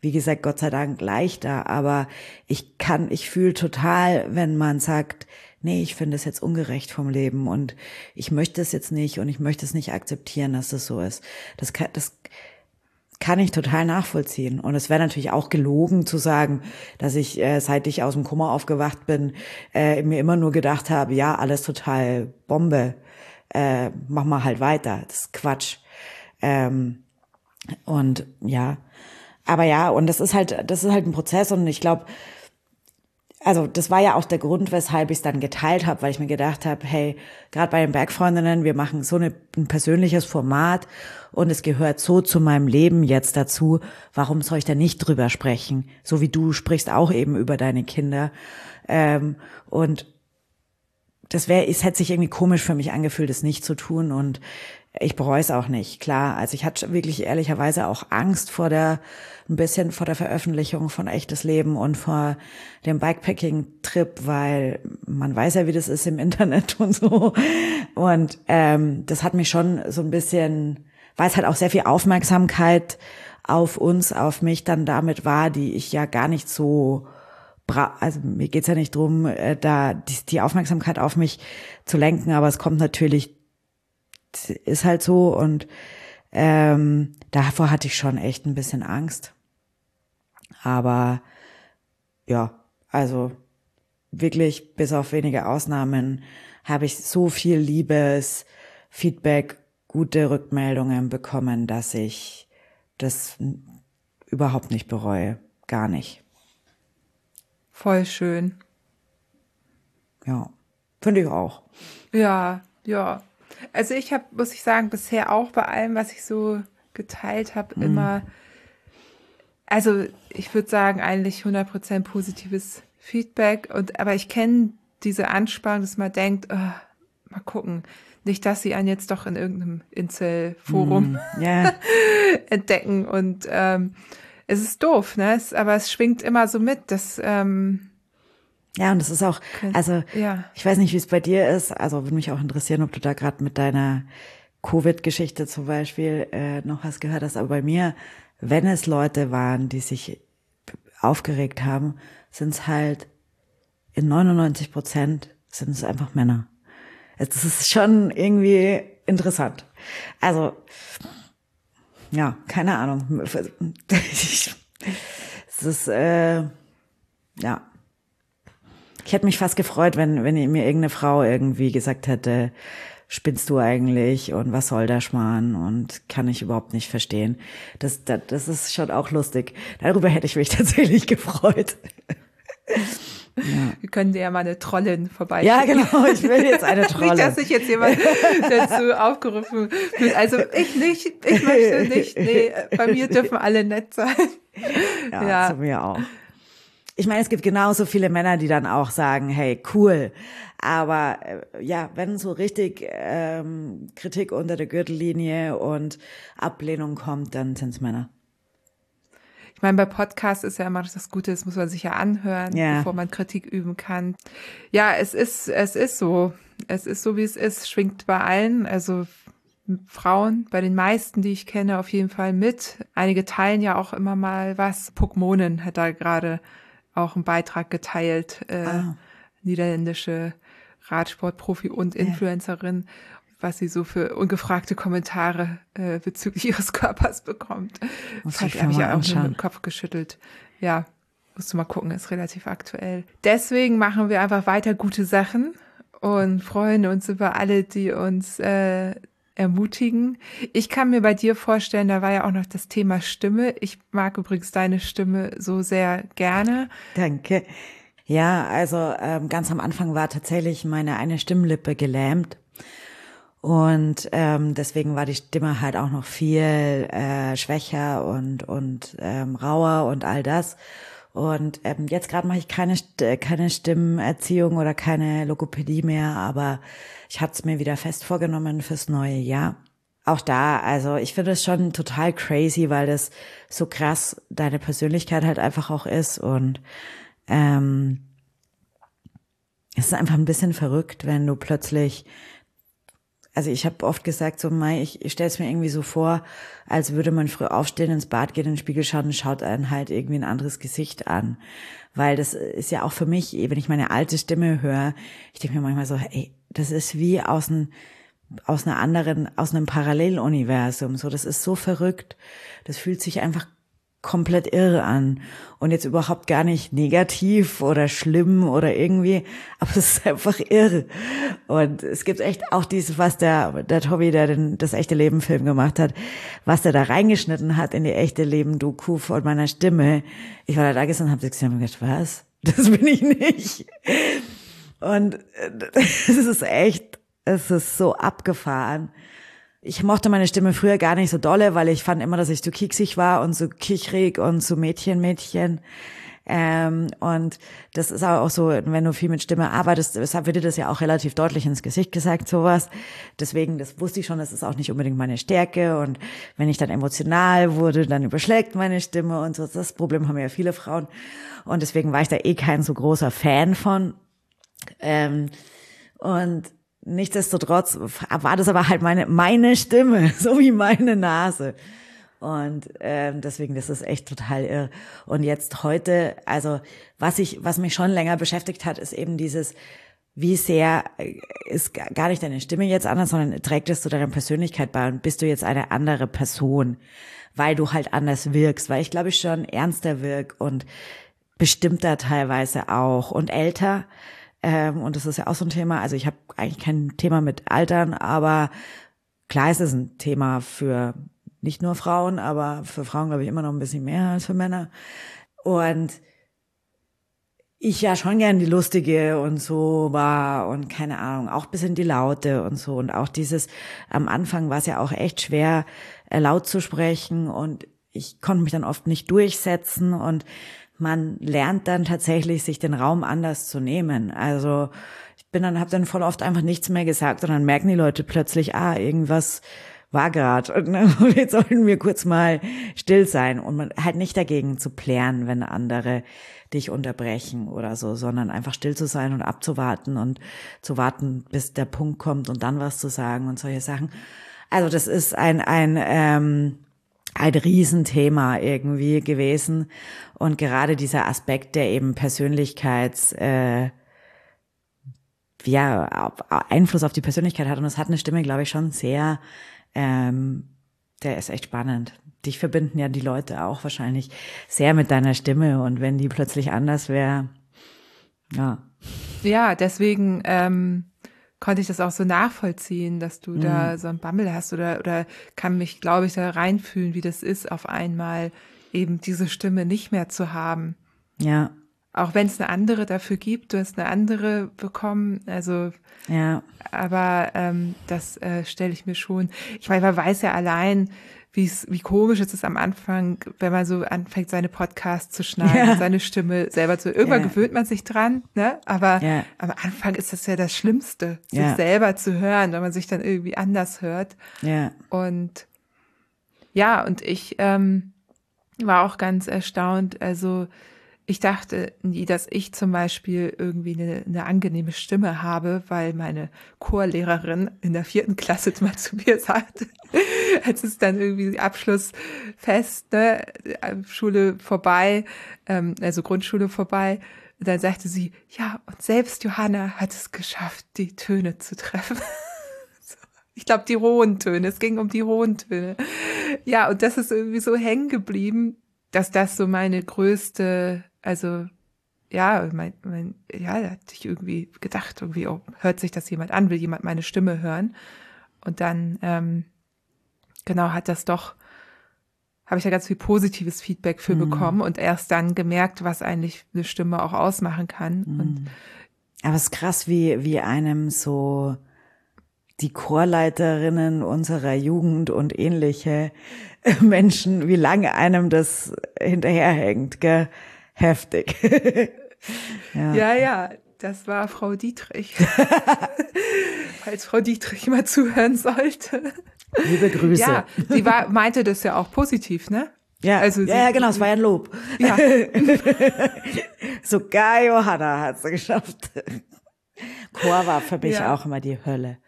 wie gesagt, Gott sei Dank leichter, aber ich kann, ich fühle total, wenn man sagt, nee, ich finde es jetzt ungerecht vom Leben und ich möchte es jetzt nicht und ich möchte es nicht akzeptieren, dass das so ist. Das kann, das kann ich total nachvollziehen. Und es wäre natürlich auch gelogen zu sagen, dass ich, äh, seit ich aus dem Kummer aufgewacht bin, äh, mir immer nur gedacht habe, ja, alles total Bombe äh, mach mal halt weiter. Das ist Quatsch. Ähm, und ja, aber ja, und das ist halt, das ist halt ein Prozess und ich glaube, also das war ja auch der Grund, weshalb ich es dann geteilt habe, weil ich mir gedacht habe, hey, gerade bei den Bergfreundinnen, wir machen so eine, ein persönliches Format und es gehört so zu meinem Leben jetzt dazu. Warum soll ich da nicht drüber sprechen? So wie du sprichst auch eben über deine Kinder. Ähm, und das wäre, es hätte sich irgendwie komisch für mich angefühlt, es nicht zu tun und ich bereue es auch nicht, klar. Also ich hatte wirklich ehrlicherweise auch Angst vor der, ein bisschen vor der Veröffentlichung von echtes Leben und vor dem Bikepacking-Trip, weil man weiß ja, wie das ist im Internet und so. Und ähm, das hat mich schon so ein bisschen, weil es halt auch sehr viel Aufmerksamkeit auf uns, auf mich dann damit war, die ich ja gar nicht so also mir geht's ja nicht drum, äh, da die, die Aufmerksamkeit auf mich zu lenken, aber es kommt natürlich, ist halt so und ähm, davor hatte ich schon echt ein bisschen Angst. Aber ja, also wirklich bis auf wenige Ausnahmen habe ich so viel Liebes, Feedback, gute Rückmeldungen bekommen, dass ich das überhaupt nicht bereue. Gar nicht. Voll schön. Ja, finde ich auch. Ja, ja. Also ich habe, muss ich sagen, bisher auch bei allem, was ich so geteilt habe, mhm. immer, also ich würde sagen, eigentlich 100% positives Feedback. Und aber ich kenne diese Anspannung, dass man denkt, oh, mal gucken, nicht, dass sie einen jetzt doch in irgendeinem Inselforum mm, yeah. entdecken und ähm, es ist doof, ne? Es, aber es schwingt immer so mit, dass ähm, ja, und das ist auch, also ja. ich weiß nicht, wie es bei dir ist, also würde mich auch interessieren, ob du da gerade mit deiner Covid-Geschichte zum Beispiel äh, noch was gehört hast, aber bei mir, wenn es Leute waren, die sich aufgeregt haben, sind es halt in 99 Prozent sind es einfach Männer. Es ist schon irgendwie interessant. Also, ja, keine Ahnung. es ist, äh, ja. Ich hätte mich fast gefreut, wenn, wenn mir irgendeine Frau irgendwie gesagt hätte, spinnst du eigentlich und was soll der Schmarrn und kann ich überhaupt nicht verstehen. Das, das, das ist schon auch lustig. Darüber hätte ich mich tatsächlich gefreut. Wir können dir ja mal eine Trollin vorbei. Ja, genau. Ich will jetzt eine Trolle. nicht, dass sich jetzt jemand dazu aufgerufen fühlt. Also ich nicht, ich möchte nicht. Nee, bei mir dürfen alle nett sein. Ja, ja. zu mir auch. Ich meine, es gibt genauso viele Männer, die dann auch sagen, hey, cool. Aber äh, ja, wenn so richtig ähm, Kritik unter der Gürtellinie und Ablehnung kommt, dann sind es Männer. Ich meine, bei Podcasts ist ja immer das Gute, das muss man sich ja anhören, yeah. bevor man Kritik üben kann. Ja, es ist, es ist so. Es ist so, wie es ist, schwingt bei allen, also Frauen, bei den meisten, die ich kenne, auf jeden Fall mit. Einige teilen ja auch immer mal was. Puckmonen hat da gerade auch einen Beitrag geteilt, äh, ah. niederländische Radsportprofi und Influencerin. Ja was sie so für ungefragte Kommentare äh, bezüglich ihres Körpers bekommt. Muss das habe ich ja auch nur mit dem Kopf geschüttelt. Ja, musst du mal gucken, ist relativ aktuell. Deswegen machen wir einfach weiter gute Sachen und freuen uns über alle, die uns äh, ermutigen. Ich kann mir bei dir vorstellen, da war ja auch noch das Thema Stimme. Ich mag übrigens deine Stimme so sehr gerne. Danke. Ja, also ähm, ganz am Anfang war tatsächlich meine eine Stimmlippe gelähmt und ähm, deswegen war die Stimme halt auch noch viel äh, schwächer und, und ähm, rauer und all das. Und ähm, jetzt gerade mache ich keine, keine Stimmerziehung oder keine Logopädie mehr, aber ich habe es mir wieder fest vorgenommen fürs neue Jahr. Auch da, also ich finde es schon total crazy, weil das so krass deine Persönlichkeit halt einfach auch ist. Und ähm, es ist einfach ein bisschen verrückt, wenn du plötzlich also ich habe oft gesagt, so Mai, ich, ich stelle es mir irgendwie so vor, als würde man früh aufstehen, ins Bad gehen, in den Spiegel schauen und schaut einen halt irgendwie ein anderes Gesicht an. Weil das ist ja auch für mich, wenn ich meine alte Stimme höre, ich denke mir manchmal so, ey, das ist wie aus einem aus einer anderen, aus einem Paralleluniversum. So, das ist so verrückt. Das fühlt sich einfach komplett irre an und jetzt überhaupt gar nicht negativ oder schlimm oder irgendwie, aber es ist einfach irre. Und es gibt echt auch dieses, was der, der Tobi, der den, das echte Leben Film gemacht hat, was der da reingeschnitten hat in die echte Leben Doku von meiner Stimme. Ich war da gestern und habe gesagt, was? Das bin ich nicht. Und es ist echt, es ist so abgefahren ich mochte meine Stimme früher gar nicht so dolle, weil ich fand immer, dass ich zu kieksig war und so kichrig und so Mädchen, Mädchen. Ähm, und das ist auch so, wenn du viel mit Stimme arbeitest, deshalb wird dir das ja auch relativ deutlich ins Gesicht gesagt, sowas. Deswegen, das wusste ich schon, das ist auch nicht unbedingt meine Stärke. Und wenn ich dann emotional wurde, dann überschlägt meine Stimme und so. Das Problem haben ja viele Frauen. Und deswegen war ich da eh kein so großer Fan von. Ähm, und Nichtsdestotrotz war das aber halt meine, meine Stimme, so wie meine Nase. Und ähm, deswegen, das ist echt total irre. Und jetzt heute, also was ich, was mich schon länger beschäftigt hat, ist eben dieses, wie sehr äh, ist gar nicht deine Stimme jetzt anders, sondern trägt es zu deiner Persönlichkeit bei und bist du jetzt eine andere Person, weil du halt anders wirkst, weil ich glaube ich schon ernster wirk und bestimmter teilweise auch und älter. Ähm, und das ist ja auch so ein Thema. Also ich habe eigentlich kein Thema mit Altern, aber klar ist es ein Thema für nicht nur Frauen, aber für Frauen glaube ich immer noch ein bisschen mehr als für Männer. Und ich ja schon gern die lustige und so war und keine Ahnung, auch bisschen die Laute und so und auch dieses am Anfang war es ja auch echt schwer äh, laut zu sprechen und ich konnte mich dann oft nicht durchsetzen und man lernt dann tatsächlich, sich den Raum anders zu nehmen. Also ich bin dann, habe dann voll oft einfach nichts mehr gesagt und dann merken die Leute plötzlich, ah, irgendwas war gerade und, jetzt sollten wir kurz mal still sein und man halt nicht dagegen zu plären, wenn andere dich unterbrechen oder so, sondern einfach still zu sein und abzuwarten und zu warten, bis der Punkt kommt und dann was zu sagen und solche Sachen. Also das ist ein ein ähm, ein Riesenthema irgendwie gewesen. Und gerade dieser Aspekt, der eben Persönlichkeits, äh, ja, Einfluss auf die Persönlichkeit hat. Und es hat eine Stimme, glaube ich, schon sehr, ähm, der ist echt spannend. Dich verbinden ja die Leute auch wahrscheinlich sehr mit deiner Stimme. Und wenn die plötzlich anders wäre, ja. Ja, deswegen ähm, konnte ich das auch so nachvollziehen, dass du mhm. da so ein Bammel hast oder, oder kann mich, glaube ich, da reinfühlen, wie das ist, auf einmal eben diese Stimme nicht mehr zu haben. Ja. Auch wenn es eine andere dafür gibt, du hast eine andere bekommen, also ja. Aber ähm, das äh, stelle ich mir schon. Ich meine, man weiß ja allein, wie es, wie komisch es ist am Anfang, wenn man so anfängt, seine Podcasts zu schneiden, ja. seine Stimme selber zu. Irgendwann ja. gewöhnt man sich dran, ne? Aber ja. am Anfang ist das ja das Schlimmste, sich selber zu hören, wenn man sich dann irgendwie anders hört. Ja. Und ja, und ich ähm, war auch ganz erstaunt. Also ich dachte nie, dass ich zum Beispiel irgendwie eine, eine, angenehme Stimme habe, weil meine Chorlehrerin in der vierten Klasse mal zu mir sagte, als es dann irgendwie Abschlussfest, ne, Schule vorbei, ähm, also Grundschule vorbei, dann sagte sie, ja, und selbst Johanna hat es geschafft, die Töne zu treffen. Ich glaube, die hohen Töne. Es ging um die hohen Töne. Ja, und das ist irgendwie so hängen geblieben, dass das so meine größte also ja, mein, mein, ja, da hatte ich irgendwie gedacht, irgendwie, oh, hört sich das jemand an, will jemand meine Stimme hören? Und dann, ähm, genau, hat das doch, habe ich da ganz viel positives Feedback für mhm. bekommen und erst dann gemerkt, was eigentlich eine Stimme auch ausmachen kann. Mhm. Und Aber es ist krass, wie, wie einem so die Chorleiterinnen unserer Jugend und ähnliche Menschen, wie lange einem das hinterherhängt, gell? Heftig. ja. ja, ja, das war Frau Dietrich. Falls Frau Dietrich mal zuhören sollte. Liebe Grüße. Ja, sie war, meinte das ja auch positiv, ne? Ja, also ja, ja, genau, es war ja ein Lob. Ja. Sogar Johanna hat es geschafft. Chor war für mich ja. auch immer die Hölle.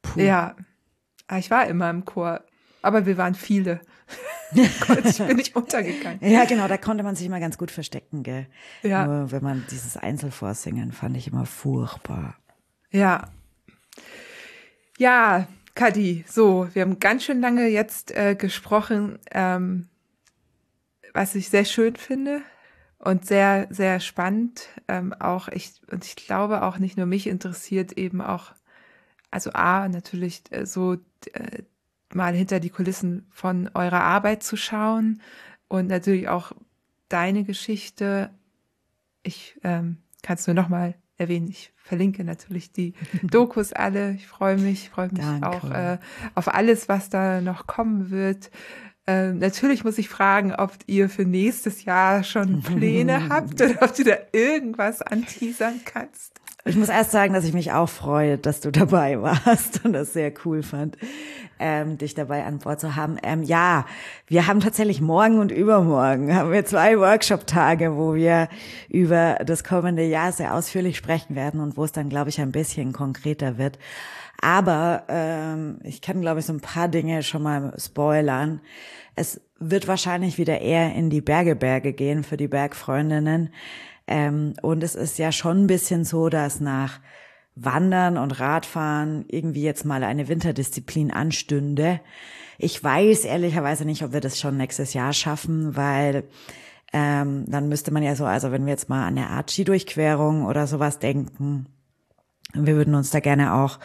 Puh. Ja, ah, ich war immer im Chor, aber wir waren viele. ich bin nicht untergegangen. Ja, genau, da konnte man sich immer ganz gut verstecken, gell? Ja. Nur wenn man dieses Einzelvorsingen fand ich immer furchtbar. Ja. Ja, Kadi, so, wir haben ganz schön lange jetzt äh, gesprochen, ähm, was ich sehr schön finde und sehr, sehr spannend. Ähm, auch ich, und ich glaube auch nicht nur mich interessiert eben auch, also A, natürlich äh, so äh, mal hinter die Kulissen von eurer Arbeit zu schauen und natürlich auch deine Geschichte. Ich ähm, kann es nur noch mal erwähnen. Ich verlinke natürlich die Dokus alle. Ich freue mich, freue mich Danke. auch äh, auf alles, was da noch kommen wird. Ähm, natürlich muss ich fragen, ob ihr für nächstes Jahr schon Pläne habt oder ob du da irgendwas anteasern kannst. Ich muss erst sagen, dass ich mich auch freue, dass du dabei warst und das sehr cool fand, ähm, dich dabei an Bord zu haben. Ähm, ja, wir haben tatsächlich morgen und übermorgen haben wir zwei Workshop-Tage, wo wir über das kommende Jahr sehr ausführlich sprechen werden und wo es dann, glaube ich, ein bisschen konkreter wird. Aber ähm, ich kann, glaube ich, so ein paar Dinge schon mal spoilern. Es wird wahrscheinlich wieder eher in die Berge Berge gehen für die Bergfreundinnen. Ähm, und es ist ja schon ein bisschen so, dass nach Wandern und Radfahren irgendwie jetzt mal eine Winterdisziplin anstünde. Ich weiß ehrlicherweise nicht, ob wir das schon nächstes Jahr schaffen, weil ähm, dann müsste man ja so, also wenn wir jetzt mal an eine Art Skidurchquerung oder sowas denken, wir würden uns da gerne auch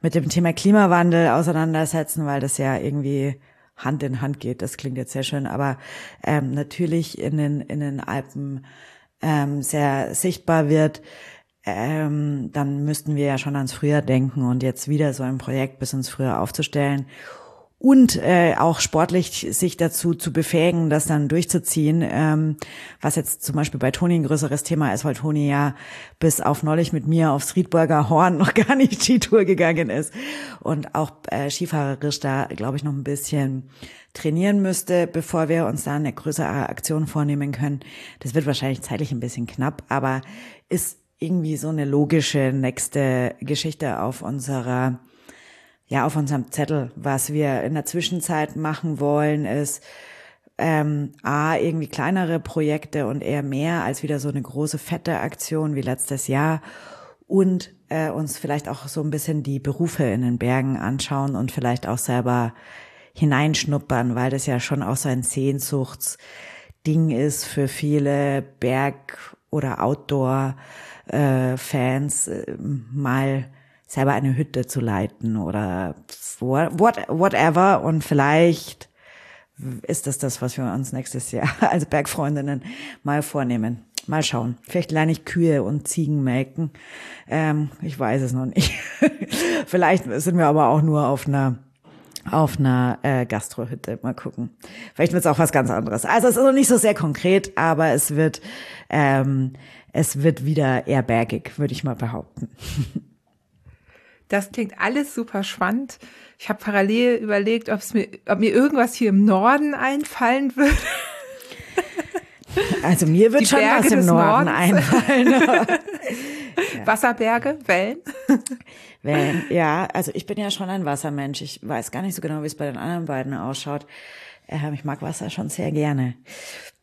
mit dem Thema Klimawandel auseinandersetzen, weil das ja irgendwie Hand in Hand geht. Das klingt jetzt sehr schön, aber ähm, natürlich in den, in den Alpen ähm, sehr sichtbar wird, ähm, dann müssten wir ja schon ans Frühjahr denken und jetzt wieder so ein Projekt bis ins Frühjahr aufzustellen und äh, auch sportlich sich dazu zu befähigen, das dann durchzuziehen, ähm, was jetzt zum Beispiel bei Toni ein größeres Thema ist, weil Toni ja bis auf neulich mit mir aufs Riedburger Horn noch gar nicht Skitour gegangen ist und auch äh, skifahrerisch da, glaube ich, noch ein bisschen trainieren müsste, bevor wir uns da eine größere Aktion vornehmen können. Das wird wahrscheinlich zeitlich ein bisschen knapp, aber ist irgendwie so eine logische nächste Geschichte auf unserer ja, auf unserem Zettel. Was wir in der Zwischenzeit machen wollen, ist ähm, A, irgendwie kleinere Projekte und eher mehr als wieder so eine große, fette Aktion wie letztes Jahr und äh, uns vielleicht auch so ein bisschen die Berufe in den Bergen anschauen und vielleicht auch selber hineinschnuppern, weil das ja schon auch so ein Sehnsuchtsding ist für viele Berg- oder Outdoor-Fans, äh, äh, mal selber eine Hütte zu leiten oder what, whatever und vielleicht ist das das, was wir uns nächstes Jahr als Bergfreundinnen mal vornehmen. Mal schauen. Vielleicht lerne ich Kühe und Ziegen melken. Ähm, ich weiß es noch nicht. Vielleicht sind wir aber auch nur auf einer auf einer äh, Gastrohütte. Mal gucken. Vielleicht wird es auch was ganz anderes. Also es ist noch nicht so sehr konkret, aber es wird ähm, es wird wieder eher bergig, würde ich mal behaupten. Das klingt alles super spannend. Ich habe parallel überlegt, ob es mir, ob mir irgendwas hier im Norden einfallen würde. Also mir wird Die schon Berge was im Norden Nordens. einfallen. ja. Wasserberge, Wellen? Wellen, ja. Also ich bin ja schon ein Wassermensch. Ich weiß gar nicht so genau, wie es bei den anderen beiden ausschaut. Ähm, ich mag Wasser schon sehr gerne.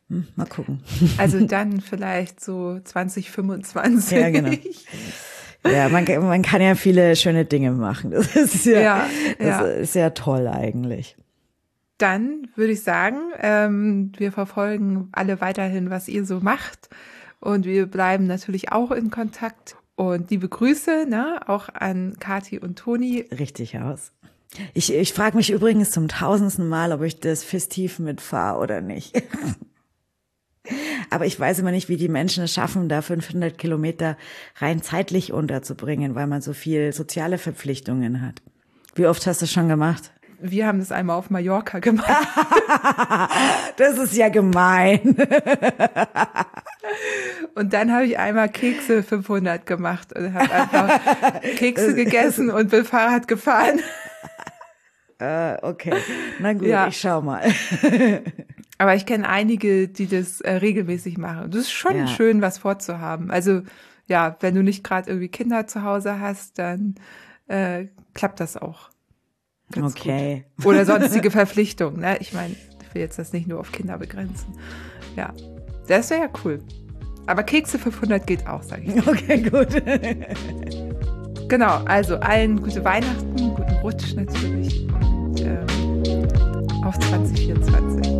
Hm, mal gucken. Also dann vielleicht so 2025. Ja, genau. Ja, man, man kann ja viele schöne Dinge machen. Das ist ja, ja, das ja. ist ja toll eigentlich. Dann würde ich sagen, ähm, wir verfolgen alle weiterhin, was ihr so macht. Und wir bleiben natürlich auch in Kontakt. Und liebe Grüße, ne, auch an Kati und Toni. Richtig aus. Ich, ich frage mich übrigens zum tausendsten Mal, ob ich das festiv mitfahre oder nicht. Aber ich weiß immer nicht, wie die Menschen es schaffen, da 500 Kilometer rein zeitlich unterzubringen, weil man so viel soziale Verpflichtungen hat. Wie oft hast du schon gemacht? Wir haben das einmal auf Mallorca gemacht. das ist ja gemein. und dann habe ich einmal Kekse 500 gemacht und habe einfach Kekse gegessen und bin Fahrrad gefahren. Uh, okay, na gut, ja. ich schau mal. Aber ich kenne einige, die das äh, regelmäßig machen. Das ist schon ja. schön, was vorzuhaben. Also ja, wenn du nicht gerade irgendwie Kinder zu Hause hast, dann äh, klappt das auch. Ganz okay. Gut. Oder sonstige Verpflichtungen. Ne? Ich meine, ich will jetzt das nicht nur auf Kinder begrenzen. Ja, das wäre ja cool. Aber Kekse 500 geht auch, sage ich. Okay, gut. genau, also allen gute Weihnachten, guten Rutsch natürlich und äh, auf 2024.